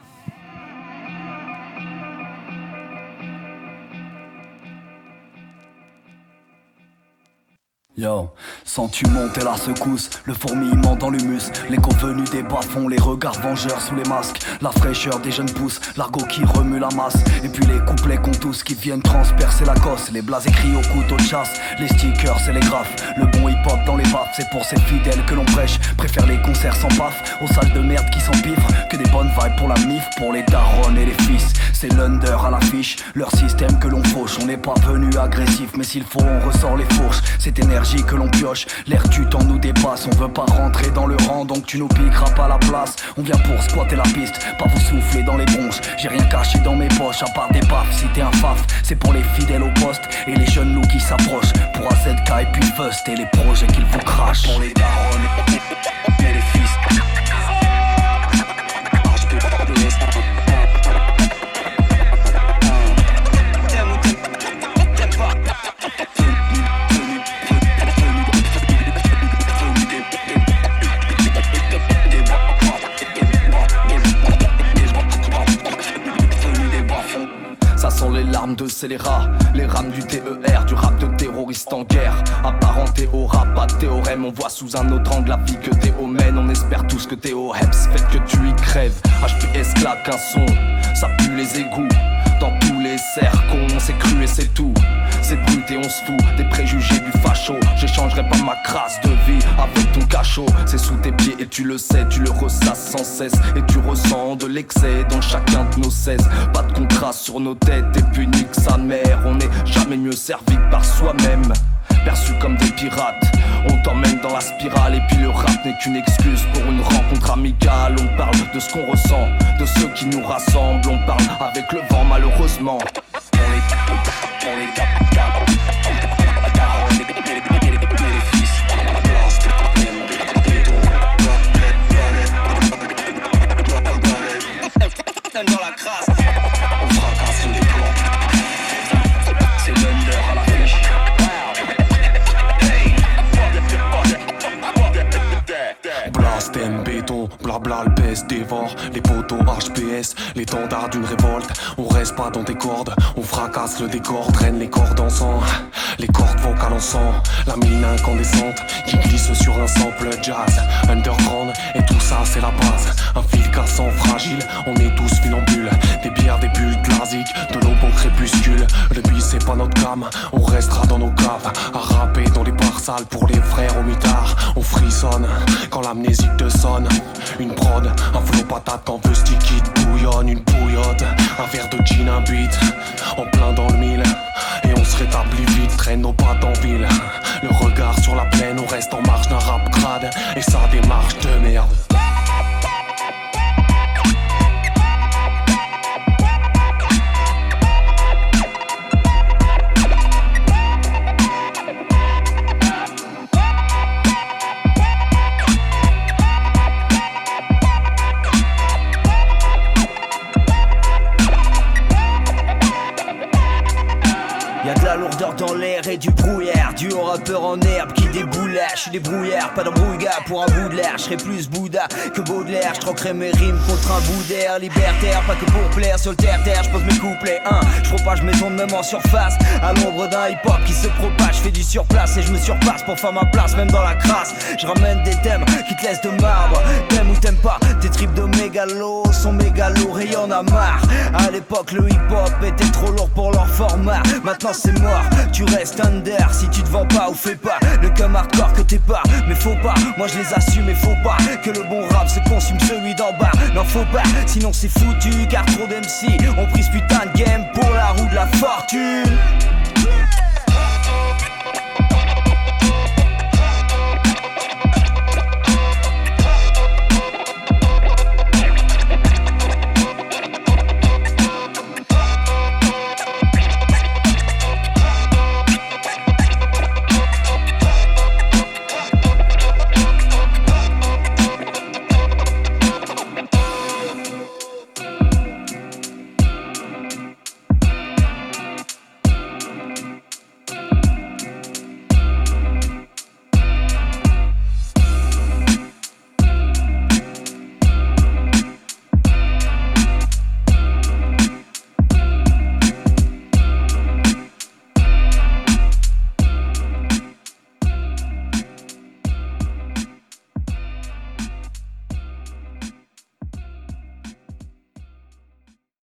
Yo, sens-tu monter la secousse, le fourmillement dans l'humus, les convenus des bas-fonds, les regards vengeurs sous les masques, la fraîcheur des jeunes pousses, l'argot qui remue la masse, et puis les couplets qu'on tous qui viennent transpercer la cosse, les blas écrits au couteau de chasse, les stickers et les graphes, le bon hip-hop dans les baffes, c'est pour ces fidèles que l'on prêche, préfère les concerts sans paf, aux salles de merde qui s'empiffrent, que des bonnes vibes pour la mif, pour les darons et les fils, c'est l'under à l'affiche, leur système que l'on fauche, on n'est pas venu agressif, mais s'il faut on ressort les fourches, cette que l'on pioche, l'air du temps nous dépasse, on veut pas rentrer dans le rang, donc tu nous piqueras pas la place, on vient pour squatter la piste, pas vous souffler dans les bronches, j'ai rien caché dans mes poches, à part des baffes, si t'es un faf, c'est pour les fidèles au poste, et les jeunes loups qui s'approchent, pour AZK et puis Fust, et les projets qu'ils vous crachent, pour les darons de scélérats, les rames du TER, du rap de terroriste en guerre. Apparenté au rap, pas de théorème, on voit sous un autre angle la vie que Théo mène. On espère tous que Théo Heps fait que tu y crèves. HPS claque un son, ça pue les égouts. Dans tous les cercons, c'est cru et c'est tout. C'est brut et on se fout des préjugés du facho. J'échangerai pas ma crasse de vie avec ton cachot. C'est sous tes pieds et tu le sais, tu le ressasses sans cesse. Et tu ressens de l'excès dans chacun de nos 16. Pas de contraste sur nos têtes et puis nique sa mère. On n'est jamais mieux servi que par soi-même. Perçus comme des pirates, on t'emmène dans la spirale. Et puis le rap n'est qu'une excuse pour une rencontre amicale. On parle de ce qu'on ressent, de ceux qui nous rassemblent. On parle avec le vent, malheureusement. On les, on les. Dans la crasse, béton, blabla, le PS dévore Les poteaux HPS, l'étendard d'une révolte. On reste pas dans tes cordes, on fracasse le décor. Traîne les cordes en sang, les cordes vocales en sang. La mine incandescente qui glisse sur un sample jazz. Underground, et tout ça c'est la base. Un fil cassant fragile, on est tous funambules. Des bières, des bulles classiques, de l'aube au crépuscule. Le bis c'est pas notre gamme, on restera dans nos caves. À rapper dans les bars sales pour les frères au mitard. On frissonne quand l'amnésique te sonne Une prod, un flot patate en feu sticky bouillonne Une bouillotte, un verre de gin, un beat En plein dans le mille. Et on se rétablit vite, traîne nos pattes en ville. Le regard sur la plaine, on reste en marche d'un rap crade Et ça démarche de merde dans l'air et du brouillard, du rappeur en herbe qui déboule Je suis des brouillards, pas d'embrouillard pour un bout de l'air. Je serai plus Bouddha que Baudelaire. Je troquerai mes rimes contre un bout d'air. Libertaire, pas que pour plaire sur le terre-terre. Je pose mes couplets, un. Je propage mes ondes même en surface. À l'ombre d'un hip-hop qui se propage, je fais du surplace et je me surpasse pour faire ma place, même dans la crasse. Je ramène des thèmes qui te laissent de marbre. T'aimes ou t'aimes pas, tes tripes de mégalo sont mégalos et y'en a marre. À l'époque, le hip-hop était trop lourd pour leur format. Maintenant c'est mort, tu restes under si tu te vends pas ou fais pas le cum hardcore que t'es pas. Mais faut pas, moi je les assume et faut pas que le bon rap se consume celui d'en bas. Non, faut pas, sinon c'est foutu car trop d'MC ont pris ce putain de game pour la roue de la fortune.